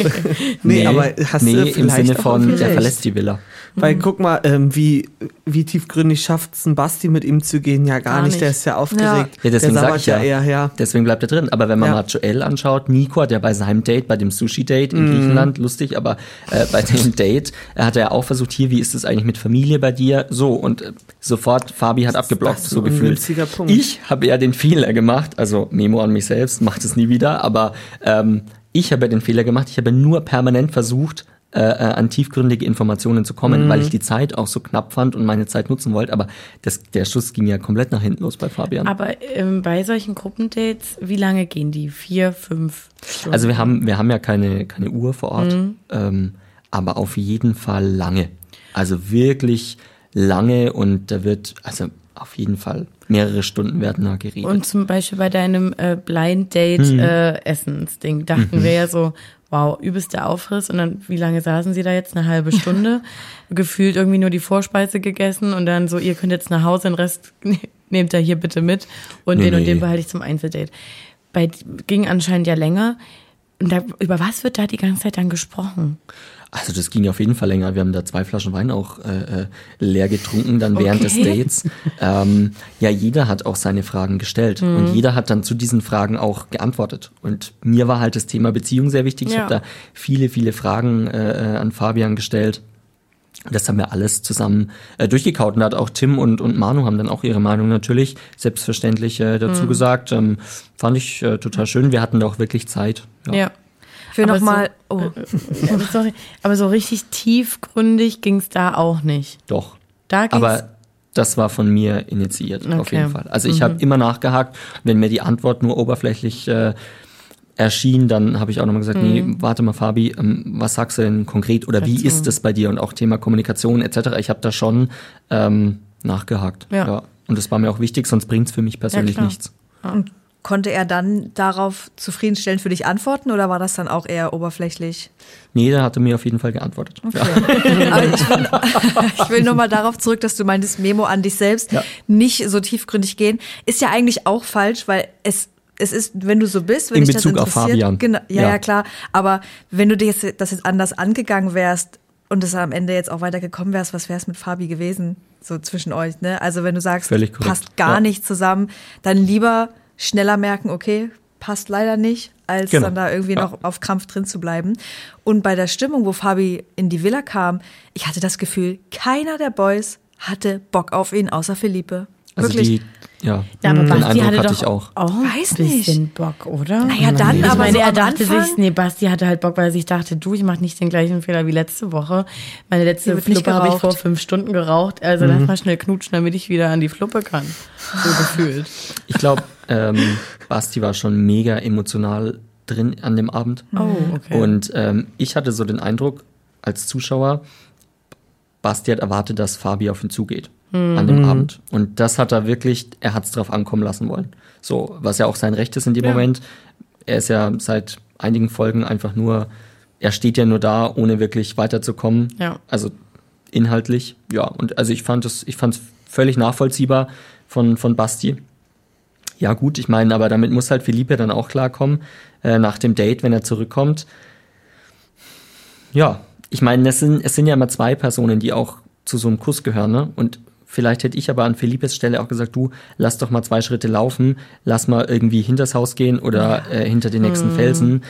Nee, nee, aber hast nee, du im Sinne von, der verlässt die Villa. Weil mhm. guck mal, ähm, wie, wie tiefgründig schafft es ein Basti mit ihm zu gehen? Ja, gar, gar nicht. nicht. Der ist ja aufgeregt. Ja, ja deswegen sag ich ja, eher her. Deswegen bleibt er drin. Aber wenn man ja. mal Joel anschaut, Nico hat ja bei seinem Date, bei dem Sushi-Date in mm. Griechenland, lustig, aber äh, bei dem Date, er hat ja auch versucht, hier, wie ist es eigentlich mit Familie bei dir? So, und äh, sofort, Fabi hat abgeblockt, so gefühlt. Ich habe ja den Fehler gemacht, also Memo an mich selbst, macht es nie wieder, aber aber ähm, ich habe den Fehler gemacht, ich habe nur permanent versucht, äh, äh, an tiefgründige Informationen zu kommen, mhm. weil ich die Zeit auch so knapp fand und meine Zeit nutzen wollte. Aber das, der Schuss ging ja komplett nach hinten los bei Fabian. Aber ähm, bei solchen Gruppendates, wie lange gehen die? Vier, fünf Stunden? Also wir haben, wir haben ja keine, keine Uhr vor Ort, mhm. ähm, aber auf jeden Fall lange. Also wirklich lange und da wird, also auf jeden Fall mehrere Stunden werden da geredet. Und zum Beispiel bei deinem äh, Blind Date mhm. äh, Essensding dachten mhm. wir ja so, wow, übelster Aufriss. Und dann, wie lange saßen sie da jetzt? Eine halbe Stunde. Gefühlt irgendwie nur die Vorspeise gegessen und dann so, ihr könnt jetzt nach Hause, den Rest nehmt ihr hier bitte mit und nee, den nee. und den behalte ich zum Einzeldate. Bei, ging anscheinend ja länger. Und da, über was wird da die ganze Zeit dann gesprochen? Also das ging auf jeden Fall länger. Wir haben da zwei Flaschen Wein auch äh, äh leer getrunken dann während okay. des Dates. Ähm, ja, jeder hat auch seine Fragen gestellt mhm. und jeder hat dann zu diesen Fragen auch geantwortet. Und mir war halt das Thema Beziehung sehr wichtig. Ich ja. habe da viele, viele Fragen äh, äh, an Fabian gestellt. Das haben wir alles zusammen äh, durchgekaut und da hat auch Tim und, und Manu haben dann auch ihre Meinung natürlich selbstverständlich äh, dazu mhm. gesagt. Ähm, fand ich äh, total schön. Wir hatten da auch wirklich Zeit. ja. ja. Ich will nochmal. So, oh. Äh, äh, sorry, aber so richtig tiefgründig ging es da auch nicht. Doch. Da ging's aber das war von mir initiiert, okay. auf jeden Fall. Also ich mhm. habe immer nachgehakt, wenn mir die Antwort nur oberflächlich äh, erschien, dann habe ich auch nochmal gesagt, mhm. nee, warte mal, Fabi, ähm, was sagst du denn konkret oder wie ist es bei dir und auch Thema Kommunikation etc. Ich habe da schon ähm, nachgehakt. Ja. ja. Und das war mir auch wichtig, sonst bringt es für mich persönlich ja, nichts. Und Konnte er dann darauf zufriedenstellend für dich antworten oder war das dann auch eher oberflächlich? Nee, der hatte mir auf jeden Fall geantwortet. Okay. Ja. Ich will, ich will nur mal darauf zurück, dass du meintest, Memo an dich selbst, ja. nicht so tiefgründig gehen. Ist ja eigentlich auch falsch, weil es es ist, wenn du so bist, wenn In dich Bezug das interessiert, auf Fabian. Genau, ja, ja, ja, klar. Aber wenn du dich jetzt, das jetzt anders angegangen wärst und es am Ende jetzt auch weiter gekommen wärst, was wäre es mit Fabi gewesen? So zwischen euch, ne? Also wenn du sagst, passt gar ja. nicht zusammen, dann lieber schneller merken, okay, passt leider nicht, als genau. dann da irgendwie ja. noch auf Krampf drin zu bleiben. Und bei der Stimmung, wo Fabi in die Villa kam, ich hatte das Gefühl, keiner der Boys hatte Bock auf ihn, außer Philippe. Also Wirklich. Die, ja, ja aber Basti Eindruck hatte, hatte doch auch, auch Weiß ein bisschen nicht. Bock, oder? Naja, dann ich aber meine, so er dachte Anfang? sich, nee, Basti hatte halt Bock, weil er sich dachte, du, ich mach nicht den gleichen Fehler wie letzte Woche. Meine letzte Fluppe habe ich vor fünf Stunden geraucht, also mhm. lass mal schnell knutschen, damit ich wieder an die Fluppe kann. So gefühlt. Ich glaube, ähm, Basti war schon mega emotional drin an dem Abend. Oh, okay. Und ähm, ich hatte so den Eindruck als Zuschauer, Basti hat erwartet, dass Fabi auf ihn zugeht mhm. an dem mhm. Abend. Und das hat er wirklich, er hat es drauf ankommen lassen wollen. So, was ja auch sein Recht ist in dem ja. Moment. Er ist ja seit einigen Folgen einfach nur, er steht ja nur da, ohne wirklich weiterzukommen. Ja. Also inhaltlich, ja. Und also ich fand es, ich fand es völlig nachvollziehbar von, von Basti. Ja, gut, ich meine, aber damit muss halt Philippe dann auch klarkommen, äh, nach dem Date, wenn er zurückkommt. Ja, ich meine, es sind, es sind ja immer zwei Personen, die auch zu so einem Kuss gehören, ne? Und vielleicht hätte ich aber an Philippes Stelle auch gesagt, du, lass doch mal zwei Schritte laufen, lass mal irgendwie hinters Haus gehen oder äh, hinter den nächsten hm. Felsen.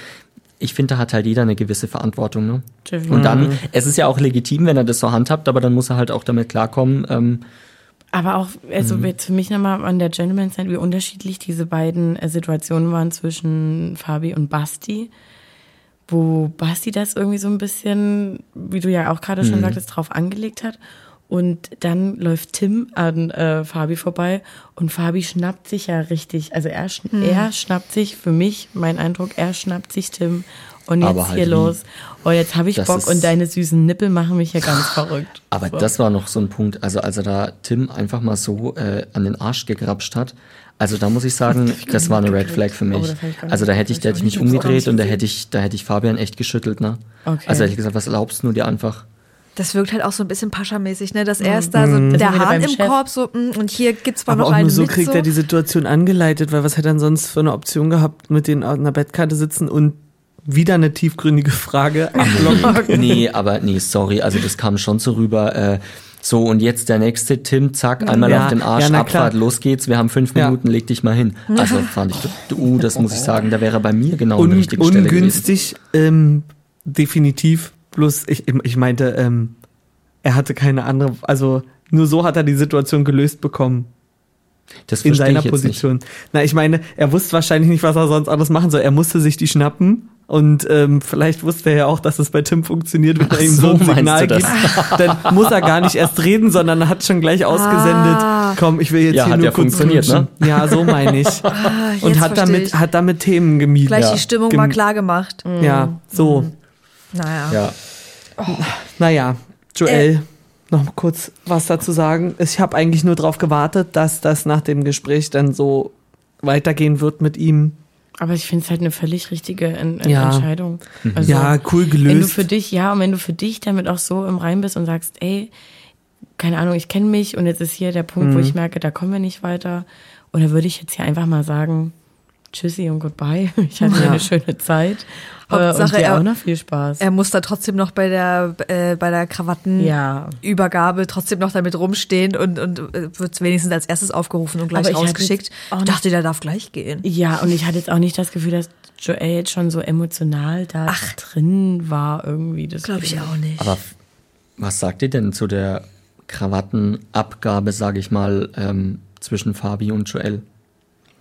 Ich finde, da hat halt jeder eine gewisse Verantwortung, ne? Und dann, es ist ja auch legitim, wenn er das so handhabt, aber dann muss er halt auch damit klarkommen, ähm, aber auch, also mhm. für mich nochmal an der Gentleman Side, wie unterschiedlich diese beiden äh, Situationen waren zwischen Fabi und Basti. Wo Basti das irgendwie so ein bisschen, wie du ja auch gerade schon mhm. sagtest, drauf angelegt hat. Und dann läuft Tim an äh, Fabi vorbei und Fabi schnappt sich ja richtig. Also er, mhm. er schnappt sich, für mich, mein Eindruck, er schnappt sich Tim und jetzt halt hier wie? los. Oh, jetzt habe ich das Bock und deine süßen Nippel machen mich ja ganz verrückt. Aber so. das war noch so ein Punkt, also als er da Tim einfach mal so äh, an den Arsch gegrapscht hat, also da muss ich sagen, das war eine Red Flag für mich. Oh, also da hätte ich, da hätte ich mich umgedreht und da hätte ich, da hätte ich Fabian echt geschüttelt, ne? Okay. Also hätte ich gesagt, was erlaubst du dir einfach? Das wirkt halt auch so ein bisschen Pascha-mäßig, ne? Dass er ist da so mhm. der Hahn im Chef. Korb, so, mm, und hier gibt's zwar Aber noch auch einen nur so mit, kriegt so. er die Situation angeleitet, weil was hätte er denn sonst für eine Option gehabt, mit denen an der Bettkarte sitzen und wieder eine tiefgründige Frage ablocken. nee, aber nee, sorry, also das kam schon so rüber. Äh, so, und jetzt der nächste, Tim, zack, einmal ja, auf den Arsch, ja, Abfahrt, los geht's, wir haben fünf Minuten, ja. leg dich mal hin. Also fand ich, uh, das muss ich sagen, da wäre bei mir genau Un, die richtige Stelle Ungünstig, ähm, definitiv, bloß ich, ich meinte, ähm, er hatte keine andere, also nur so hat er die Situation gelöst bekommen. Das in seiner Position. Nicht. Na, ich meine, er wusste wahrscheinlich nicht, was er sonst alles machen soll. Er musste sich die schnappen Und ähm, vielleicht wusste er ja auch, dass es bei Tim funktioniert, wenn er ihm so, so ein Signal gibt. Dann muss er gar nicht erst reden, sondern hat schon gleich ausgesendet, Ah. komm, ich will jetzt Ja, hier hat nur ja kurz funktioniert, knutschen. Ja, so meine ich. Ah, Und hat damit, ich. hat damit Themen gemieden. gleich Ja. die Stimmung Gem- mal klar gemacht. Ja, so. Naja. Ja. Naja, Joel, noch mal kurz was dazu sagen. Ich habe eigentlich nur darauf gewartet, dass das nach dem Gespräch dann so weitergehen wird mit ihm. Aber ich finde es halt eine völlig richtige En En- Ja. Entscheidung. Also, ja, cool Wenn du gelöst. für dich, ja, und wenn du für dich damit auch so im Rein bist und sagst, ey, keine Ahnung, ich kenne mich und jetzt ist hier der Punkt, Mhm. wo ich merke, da kommen wir nicht weiter. Oder würde ich jetzt hier einfach mal sagen, tschüssi und goodbye. Ich hatte Ja. eine schöne Zeit. Äh, und Hauptsache, dir er- auch noch viel Spaß. Er muss da trotzdem noch bei der, äh, bei der Krawattenübergabe ja. trotzdem noch damit rumstehen und, und äh, wird wenigstens als erstes aufgerufen und gleich rausgeschickt. Ich dachte, der darf gleich gehen. Ja, und ich hatte jetzt auch nicht das Gefühl, dass Joel jetzt schon so emotional da drin war irgendwie. Das Glaube ich auch nicht. Aber was sagt ihr denn zu der Krawattenabgabe, sage ich mal, ähm, zwischen Fabi und Joel?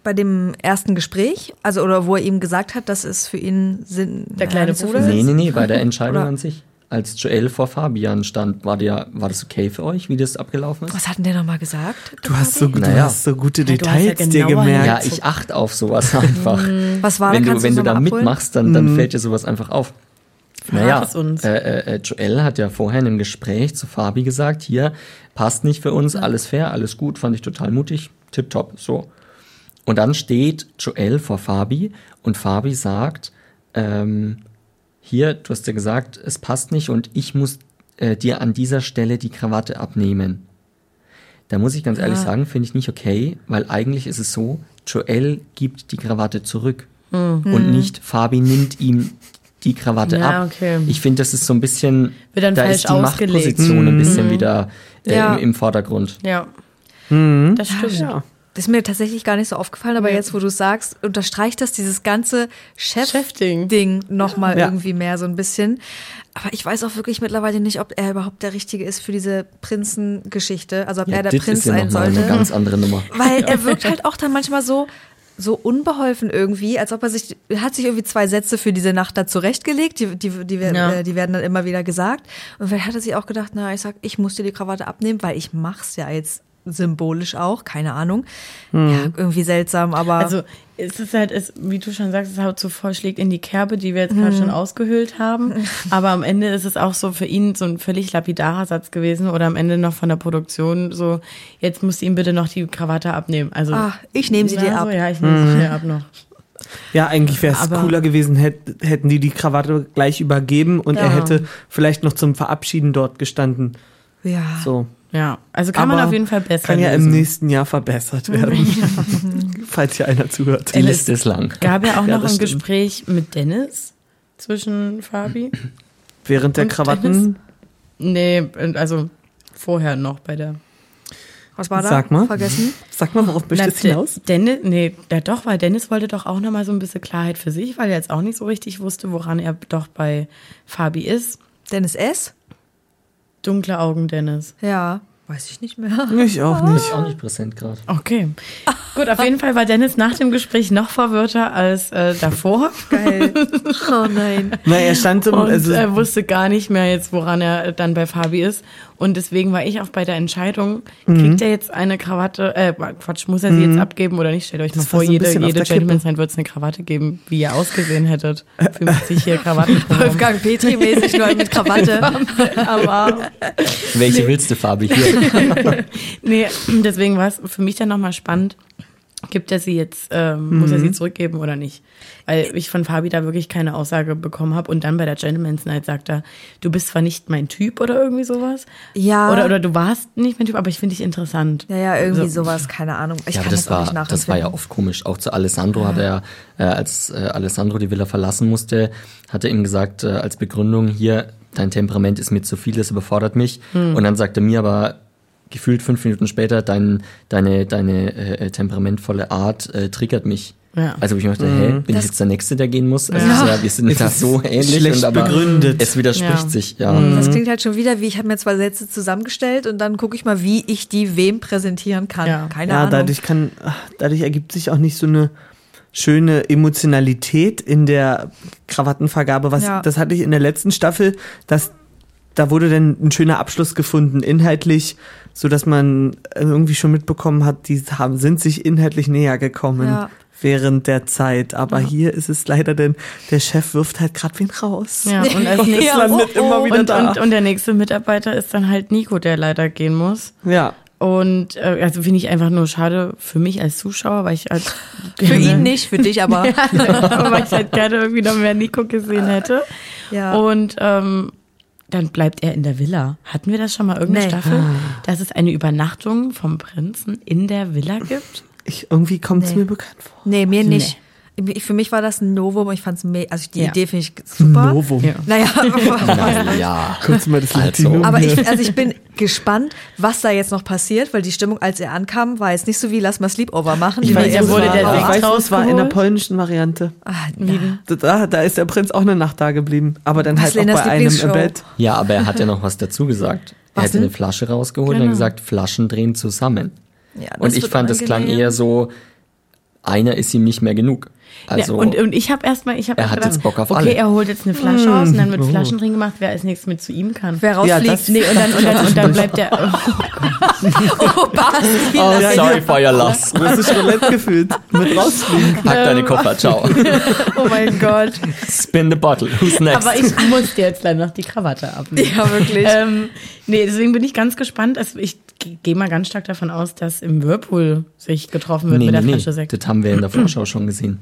Bei dem ersten Gespräch, also oder wo er ihm gesagt hat, dass es für ihn Sinn Der kleine nicht so Bruder? viel Nee, ist. nee, nee, bei der Entscheidung Oder- an sich. Als Joel vor Fabian stand, war, der, war das okay für euch, wie das abgelaufen ist? Was hat denn der nochmal gesagt? du hast so, du Naja. hast so gute Ja, du hast ja Details dir gemerkt. Ja, ich achte auf sowas einfach. Was war wenn du, wenn du da abholen? mitmachst, dann, dann fällt dir sowas einfach auf. Naja. Äh, äh, äh, Joel hat ja vorher in einem Gespräch zu Fabi gesagt, hier, passt nicht für uns, alles fair, alles gut, fand ich total mutig, tipptopp, so. Und dann steht Joel vor Fabi und Fabi sagt, ähm, hier, du hast ja gesagt, es passt nicht und ich muss äh, dir an dieser Stelle die Krawatte abnehmen. Da muss ich ganz ehrlich sagen, finde ich nicht okay, weil eigentlich ist es so, Joel gibt die Krawatte zurück und nicht Fabi nimmt ihm die Krawatte Ja, ab. okay. Ich finde, das ist so ein bisschen, Wird dann da falsch ist die ausgelegt. Machtposition ein bisschen wieder äh, Ja. im, im Vordergrund. Ja. Mhm. Das stimmt. Ja. Das ist mir tatsächlich gar nicht so aufgefallen, aber Ja. jetzt, wo du es sagst, unterstreicht das dieses ganze Chefding. Nochmal Ja. irgendwie mehr so ein bisschen. Aber ich weiß auch wirklich mittlerweile nicht, ob er überhaupt der Richtige ist für diese Prinzengeschichte. Also ob er der Prinz ist ja sein nochmal eine sollte. ganz andere Nummer. Weil er wirkt halt auch dann manchmal so, so unbeholfen irgendwie, als ob er sich, er hat sich irgendwie zwei Sätze für diese Nacht da zurechtgelegt, die, die, die, werden- Ja. äh, die werden dann immer wieder gesagt. Und vielleicht hat er sich auch gedacht, na, ich sag, ich muss dir die Krawatte abnehmen, weil ich mach's ja jetzt symbolisch auch, keine Ahnung. Ja, irgendwie seltsam, aber. Also es ist halt, es, wie du schon sagst, es haut so voll schlägt in die Kerbe, die wir jetzt gerade schon ausgehöhlt haben. Aber am Ende ist es auch so für ihn so ein völlig lapidarer Satz gewesen oder am Ende noch von der Produktion so, jetzt musst du ihm bitte noch die Krawatte abnehmen. Also ah, ich nehme sie dir Na, ab. So, ja, ich nehme sie schnell ab noch. Ja, eigentlich wäre es cooler gewesen, hätt, hätten die die Krawatte gleich übergeben und er Ja. hätte vielleicht noch zum Verabschieden dort gestanden. Ja. So. Ja, also kann man Aber auf jeden Fall besser Kann ja im lösen. nächsten Jahr verbessert werden. Falls hier einer zuhört. Die Liste ist lang. Gab ja auch Ja, noch ein stimmt. Gespräch mit Dennis zwischen Fabi. Während der Krawatten. Nee, also vorher noch bei der Was war da? Sag mal. Vergessen? Sag mal, worauf möchtest du Na, hinaus? Dennis, nee, ja doch, weil Dennis wollte doch auch nochmal so ein bisschen Klarheit für sich, weil er jetzt auch nicht so richtig wusste, woran er doch bei Fabi ist. Dennis S? Dunkle Augen, Dennis. Ja. Weiß ich nicht mehr. Ich auch nicht. Ist auch nicht präsent gerade. Okay. Gut, auf jeden Fall war Dennis nach dem Gespräch noch verwirrter als äh, davor. Geil. Oh nein. Na, er stand im, Und also, er wusste gar nicht mehr jetzt, woran er dann bei Fabi ist. Und deswegen war ich auch bei der Entscheidung, Mhm. kriegt er jetzt eine Krawatte, äh, Quatsch, muss er sie jetzt abgeben oder nicht? Stellt euch Das mal vor, so jede, jede. Gentleman's Night wird es eine Krawatte geben, wie ihr ausgesehen hättet. 50 hier Krawatten. Wolfgang Petri-mäßig nur mit Krawatte. Aber Welche willst du, Fabi? Hier. nee, deswegen war es für mich dann nochmal spannend. Gibt er sie jetzt, ähm, muss er sie zurückgeben oder nicht? Weil ich von Fabi da wirklich keine Aussage bekommen habe. Und dann bei der Gentleman's Night sagt er, du bist zwar nicht mein Typ oder irgendwie sowas. Ja. Oder, oder du warst nicht mein Typ, aber ich finde dich interessant. Ja, ja, irgendwie So. sowas, keine Ahnung. Ich ja, kann aber das das auch nicht war, das war ja oft komisch. Auch zu Alessandro hat er, äh, als äh, Alessandro die Villa verlassen musste, hat er ihm gesagt, äh, als Begründung hier, dein Temperament ist mir zu viel, das überfordert mich. Hm. Und dann sagt er mir aber gefühlt fünf Minuten später, dein, deine, deine äh, temperamentvolle Art äh, triggert mich. Ja. Also wo ich mir dachte, hä, bin Das- ich jetzt der Nächste, der gehen muss? Also Ja. ja, wir sind ist so ähnlich schlecht und aber begründet. es widerspricht Ja. sich, ja. Das klingt halt schon wieder wie, ich habe mir zwei Sätze zusammengestellt und dann gucke ich mal, wie ich die wem präsentieren kann. Ja. Keine ja, Ahnung. dadurch kann, dadurch ergibt sich auch nicht so eine schöne Emotionalität in der Krawattenvergabe. Was, Ja. Das hatte ich in der letzten Staffel, dass da wurde dann ein schöner Abschluss gefunden, inhaltlich, so dass man irgendwie schon mitbekommen hat, die haben, sind sich inhaltlich näher gekommen Ja. während der Zeit. Aber hier ist es leider denn, der Chef wirft halt gerade wen raus. Ja, und als Und es landet immer wieder und, da. und, und der nächste Mitarbeiter ist dann halt Nico, der leider gehen muss. ja. Und äh, also finde ich einfach nur schade für mich als Zuschauer, weil ich halt Für ihn nicht, für dich aber. aber weil ich halt gerne irgendwie noch mehr Nico gesehen hätte. Ja. Und ähm, dann bleibt er in der Villa. Hatten wir das schon mal irgendeine Nee. Staffel, dass es eine Übernachtung vom Prinzen in der Villa gibt? Ich, irgendwie kommt es Nee. mir bekannt vor. Nee, mir Nee. nicht. Ich- Für mich war das ein Novum. Ich fand's me also die Ja. Idee finde ich super. Novum. Ja. Naja, ja. Kurz mal das Also. Aber ich, also ich bin gespannt, was da jetzt noch passiert, weil die Stimmung, als er ankam, war jetzt nicht so wie lass mal Sleepover machen. Ich weiß, er wurde war. der weiß, es war in der polnischen Variante. Ah. Da, da ist der Prinz auch eine Nacht da geblieben, aber dann Was, halt auch bei einem im? Bett. Ja, aber er hat ja noch was dazu gesagt. Er hätte denn? eine Flasche rausgeholt und Genau. gesagt, Flaschen drehen zusammen. Ja, und ich fand, das klang eher so, einer ist ihm nicht mehr genug. Also, ja, und, und ich habe erstmal, ich habe Er hat jetzt Bock auf okay, alle. er holt jetzt eine Flasche raus und dann wird Flaschen drin gemacht, wer als nächstes mit zu ihm kann. Wer Ja, rausfliegt. das- Nee, und dann, und dann, und dann bleibt der. oh, Basti. Oh, ja, sorry for your loss. Russisch Roulette gefühlt. Mit rausfliegen. Pack deine Koffer, ciao. oh mein Gott. Spin the bottle. Who's next? Aber ich muss dir jetzt leider noch die Krawatte abnehmen. Ja, wirklich. Ähm, nee, deswegen bin ich ganz gespannt. Also ich gehe mal ganz stark davon aus, dass im Whirlpool sich getroffen wird nee, mit der nee, Flasche nee. Sekt. Das haben wir in der Vorschau schon gesehen.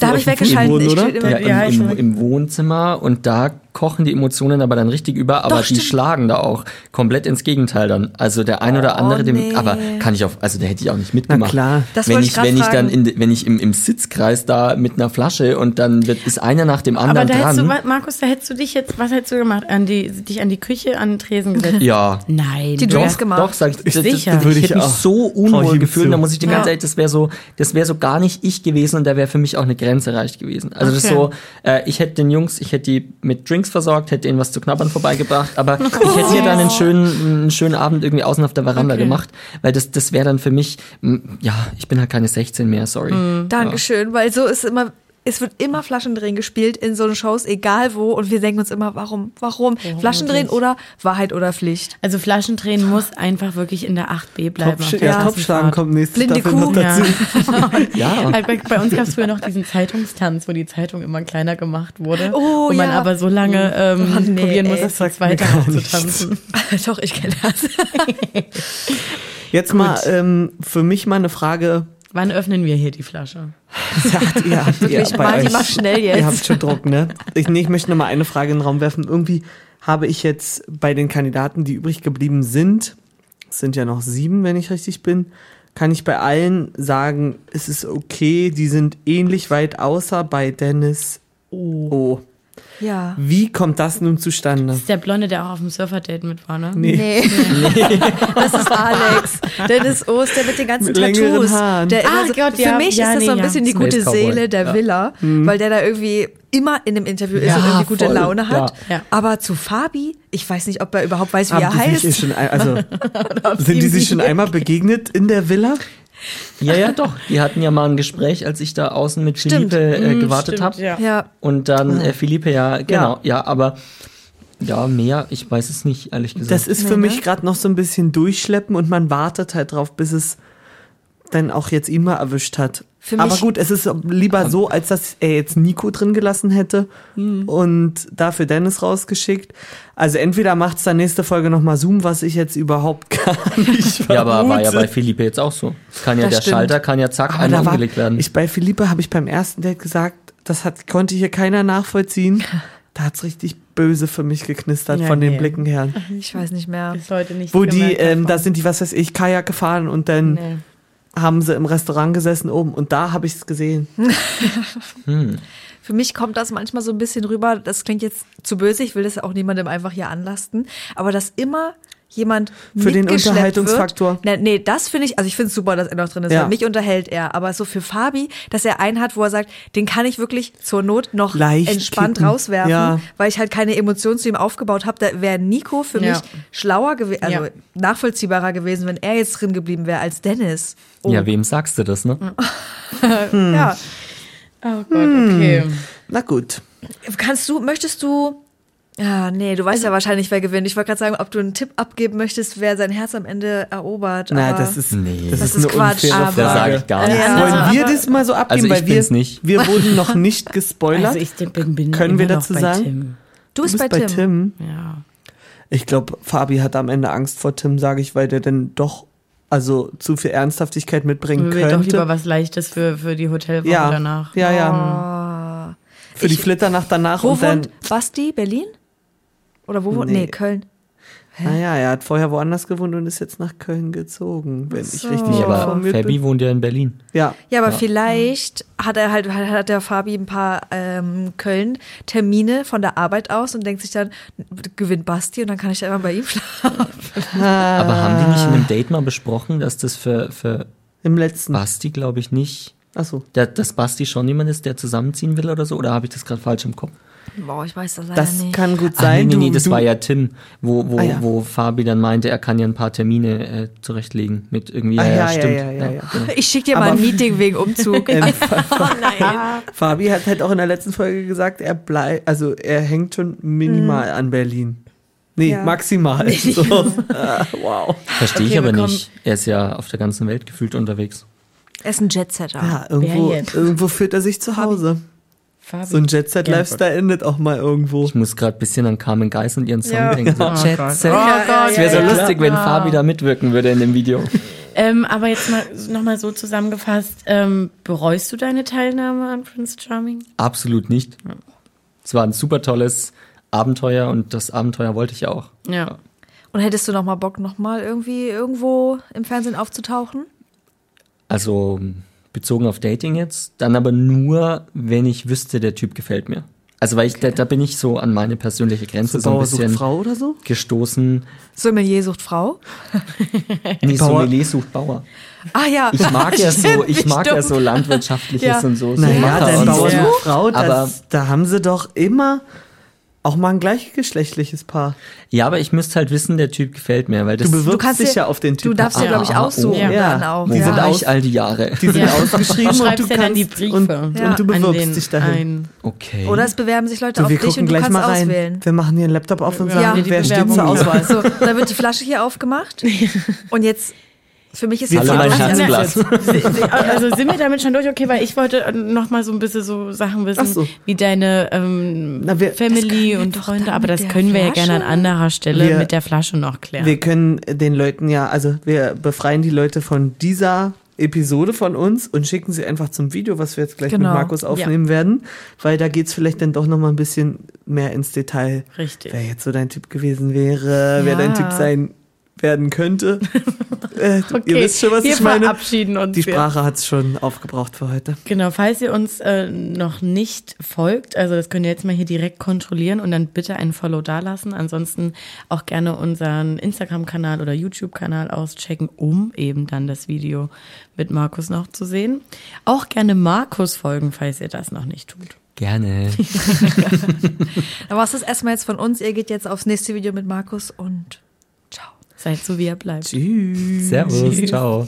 Da hab auf ich stehe immer- Ja, im, im, im Wohnzimmer und da kochen die Emotionen aber dann richtig über, aber Doch, die stimmt. schlagen da auch komplett ins Gegenteil dann. Also der ein oder Oh, andere, dem, nee. aber kann ich auch, also da hätte ich auch nicht mitgemacht. klar. Das wenn ich, ich wenn ich dann fragen. in, wenn ich im, im Sitzkreis da mit einer Flasche und dann wird, ist einer nach dem Aber anderen da hättest du, dran. Markus, da hättest du dich jetzt, was hättest du gemacht? An die, dich an die Küche, an den Tresen gesetzt? ja. Nein. Die wärst- gemacht. Doch, sag ich, das, das, Sicher. das, Würde ich ich hätte mich so unwohl gefühlt. Da muss ich dir ganz Ja. ehrlich, das wäre so, das wäre so gar nicht ich gewesen und da wäre für mich auch eine Grenze erreicht gewesen. Also das ist Okay. so, äh, ich hätte den Jungs, ich hätte die mit Drinks versorgt, hätte ihnen was zu knabbern vorbeigebracht, aber ich hätte mir dann einen schönen, einen schönen Abend irgendwie außen auf der Veranda Okay. gemacht, weil das, das wäre dann für mich, ja, ich bin halt keine 16 mehr, sorry. Dankeschön, weil so ist immer, es wird immer Flaschendrehen gespielt in so Shows, egal wo, und wir denken uns immer, warum, warum? Flaschendrehen wirklich? oder Wahrheit oder Pflicht? Also Flaschendrehen muss einfach wirklich in der 8b bleiben. Top, ja, ganzen Topschlagen kommt nächste Blinde Staffel noch Kuh. dazu. Ja. Ja. Halt bei, bei uns gab es früher noch diesen Zeitungstanz, wo die Zeitung immer kleiner gemacht wurde. Oh, wo man ja. aber so lange ähm, Oh, nee, probieren muss, es gar zu tanzen. Doch, ich kenne das. Jetzt mal ähm, für mich mal eine Frage. Wann öffnen wir hier die Flasche? Ja, ihr habt, ihr, bei Martin, euch- mach schnell jetzt. Ihr habt schon Druck, ne? Ich, nee, ich möchte noch mal eine Frage in den Raum werfen. Irgendwie habe ich jetzt bei den Kandidaten, die übrig geblieben sind, es sind ja noch sieben, wenn ich richtig bin, kann ich bei allen sagen, es ist okay, die sind ähnlich weit, außer bei Dennis O. Ja. Wie kommt das nun zustande? Das ist der Blonde, der auch auf dem Surfer-Date mit war, ne? Nee. Nee. das ist Alex. Dennis Ost, der mit den ganzen Mit Tattoos. Haaren. Der immer Ah, so, Gott, für ja. mich Ja, ist das so ein nee, bisschen die gute. Seele der Ja. Villa, weil der da irgendwie immer in dem Interview ist Ja, und irgendwie gute voll. Laune hat. Ja. Aber zu Fabi, ich weiß nicht, ob er überhaupt weiß, wie Haben er heißt. schon, ein- also, sind die sich schon einmal begegnet in der Villa? Ja, ja, doch. Die hatten ja mal ein Gespräch, als ich da außen mit Stimmt. Philippe äh, gewartet Stimmt, habe. ja. Ja. Und dann äh, Philippe, ja, genau, Ja. ja. aber ja, mehr, ich weiß es nicht, ehrlich gesagt. Das ist für mich gerade noch so ein bisschen durchschleppen und man wartet halt drauf, bis es dann auch jetzt mal erwischt hat. Für Aber gut, es ist lieber so, als dass er jetzt Nico drin gelassen hätte Hm. und dafür Dennis rausgeschickt. Also entweder macht's dann nächste Folge nochmal Zoom, was ich jetzt überhaupt gar nicht ja, aber war ja vermute. bei Philippe jetzt auch so. Es kann ja, Das der stimmt. Schalter kann ja zack Aber einmal umgelegt werden. ich bei Philippe habe ich beim ersten Date gesagt, das hat, konnte hier keiner nachvollziehen. Da hat's richtig böse für mich geknistert Ja, von den nee. Blicken her. Ich weiß nicht mehr. Bis heute nicht Wo die, ähm, da sind die, was weiß ich, Kajak gefahren und dann Nee. Haben sie im Restaurant gesessen oben und da habe ich es gesehen. Für mich kommt das manchmal so ein bisschen rüber, das klingt jetzt zu böse, ich will das auch niemandem einfach hier anlasten, aber dass immer jemand Für den Unterhaltungsfaktor. Wird. Nee, nee, das finde ich, also ich finde es super, dass er noch drin ist, Ja. weil mich unterhält er, aber so für Fabi, dass er einen hat, wo er sagt, den kann ich wirklich zur Not noch Leicht entspannt kicken. rauswerfen, Ja. weil ich halt keine Emotionen zu ihm aufgebaut habe, da wäre Nico für Ja. mich schlauer gewesen, also Ja. nachvollziehbarer gewesen, wenn er jetzt drin geblieben wäre als Dennis. Oh. Ja, wem sagst du das, ne? Ja. Oh Gott, okay. Na gut. Kannst du, möchtest du. Ja, nee, du weißt ja wahrscheinlich, wer gewinnt. Ich wollte gerade sagen, ob du einen Tipp abgeben möchtest, wer sein Herz am Ende erobert. Aber das ist, Nee. das Das ist, eine Quatsch, unfaire aber- Da sage Frage. ich gar nichts. Ja. Wollen wir das mal so abgeben, Also ich weil wir, nicht. wir wurden noch nicht gespoilert. Also ich bin, bin Können wir dazu bei sagen? Tim. du du bist, bist bei, Tim. Ja. Ich glaube, Fabi hat am Ende Angst vor Tim, sage ich, weil der denn doch also zu viel Ernsthaftigkeit mitbringen Wir doch lieber könnte. was Leichtes für, für die Hotelwoche Ja, danach. ja, ja. Ah. Für die Ich- Flitternacht danach Wo und dann. wohnt Basti? Berlin? Oder wo wohnt? Nee. Nee, Köln. Naja, er hat vorher woanders gewohnt und ist jetzt nach Köln gezogen, wenn ich so. richtig Nee, aber informiert Fabi bin. wohnt ja in Berlin. Ja, Ja, aber Ja. vielleicht hat er halt, hat hat der Fabi ein paar ähm, Köln-Termine von der Arbeit aus und denkt sich dann, gewinnt Basti und dann kann ich ja immer bei ihm schlafen. Aber haben die nicht in einem Date mal besprochen, dass das für, für im letzten. Basti, glaube ich, nicht, Achso. der, dass Basti schon jemand ist, der zusammenziehen will oder so? Oder habe ich das gerade falsch im Kopf? Boah, ich weiß das leider Das nicht. kann gut Ah, sein. nee, nee, nee, du, das du, war ja Tim, wo, wo, Ah, ja. wo Fabi dann meinte, er kann ja ein paar Termine äh, zurechtlegen mit irgendwie, Ah, ja, ja, stimmt. ja, ja, ja. genau. Ich schicke dir Aber- mal ein Meeting wegen Umzug. Ähm, oh nein. Fabi hat halt auch in der letzten Folge gesagt, er bleibt, also er hängt schon minimal an Berlin. Nee, Ja. maximal. So. Ah, wow. Verstehe Okay, ich aber nicht. Er ist ja auf der ganzen Welt gefühlt unterwegs. Er ist ein Jetsetter. Ja, irgendwo, irgendwo fühlt er sich zu Hause. Fabi. So ein Jet-Set-Lifestyle endet auch mal irgendwo. Ich muss gerade ein bisschen an Carmen Geis und ihren Song Ja. denken. So, Oh Jet Gott. Set. Oh Ja, Gott. Es wäre so ja, lustig, wenn Fabi da mitwirken würde in dem Video. Ähm, aber jetzt mal nochmal so zusammengefasst, ähm, bereust du deine Teilnahme an Prince Charming? Absolut nicht. Es war ein super tolles Abenteuer und das Abenteuer wollte ich ja auch. Ja. Und hättest du noch mal Bock, noch mal irgendwie irgendwo im Fernsehen aufzutauchen? Also bezogen auf Dating jetzt, dann aber nur, wenn ich wüsste, der Typ gefällt mir. Also weil ich, da, da bin ich so an meine persönliche Grenze so ein Bauer sucht bisschen Frau oder so? gestoßen. Sommelier sucht Frau? Nee, Bauer- Sommelier sucht Bauer. Ah ja. Ich mag ja so, ich mag ja so landwirtschaftliches Ja. und so. so Naja, Bauer so. sucht Frau, das, Aber- da haben sie doch immer auch mal ein gleichgeschlechtliches Paar. Ja, aber ich müsste halt wissen, der Typ gefällt mir, weil das Du bewirbst kannst dich ja auf den Typ. Du darfst dir, Ah, glaube ich, ah, aussuchen oh. Ja. dann auch. Die wo sind war aus- all die Jahre? Die sind Ja. ausgeschrieben Du und schreibst du ja dann die kannst Briefe und, Ja. und du bewirbst den dich dahin. Okay. Oder es bewerben sich Leute So, auf wir dich gucken und du gleich kannst mal rein. auswählen. Wir machen hier einen Laptop auf und Ja, sagen, wer steht Bewerbung. zur Auswahl. So, da wird die Flasche hier aufgemacht. Und jetzt, für mich ist Alle mein Herzglas. Also sind wir damit schon durch? Okay, weil ich wollte noch mal so ein bisschen so Sachen wissen, so. wie deine ähm, Na, wir- Family und Freunde, aber das können wir ja gerne an Flasche- anderer Stelle Wir- mit der Flasche noch klären. Wir können den Leuten ja, also wir befreien die Leute von dieser Episode von uns und schicken sie einfach zum Video, was wir jetzt gleich Genau. mit Markus aufnehmen werden, weil da geht's vielleicht dann doch noch mal ein bisschen mehr ins Detail, Richtig. wer jetzt so dein Typ gewesen wäre, wer Ja. dein Typ sein werden könnte. äh, Okay, ihr wisst schon, was wir ich meine. verabschieden uns. Die. Sprache hat's schon aufgebraucht für heute. Genau, falls ihr uns äh, noch nicht folgt, also das könnt ihr jetzt mal hier direkt kontrollieren und dann bitte einen Follow dalassen. Ansonsten auch gerne unseren Instagram-Kanal oder YouTube-Kanal auschecken, um eben dann das Video mit Markus noch zu sehen. Auch gerne Markus folgen, falls ihr das noch nicht tut. Gerne. Dann war es das erstmal jetzt von uns. Ihr geht jetzt aufs nächste Video mit Markus und. Seid so, wie er bleibt. Tschüss. Servus. Tschüss. Ciao.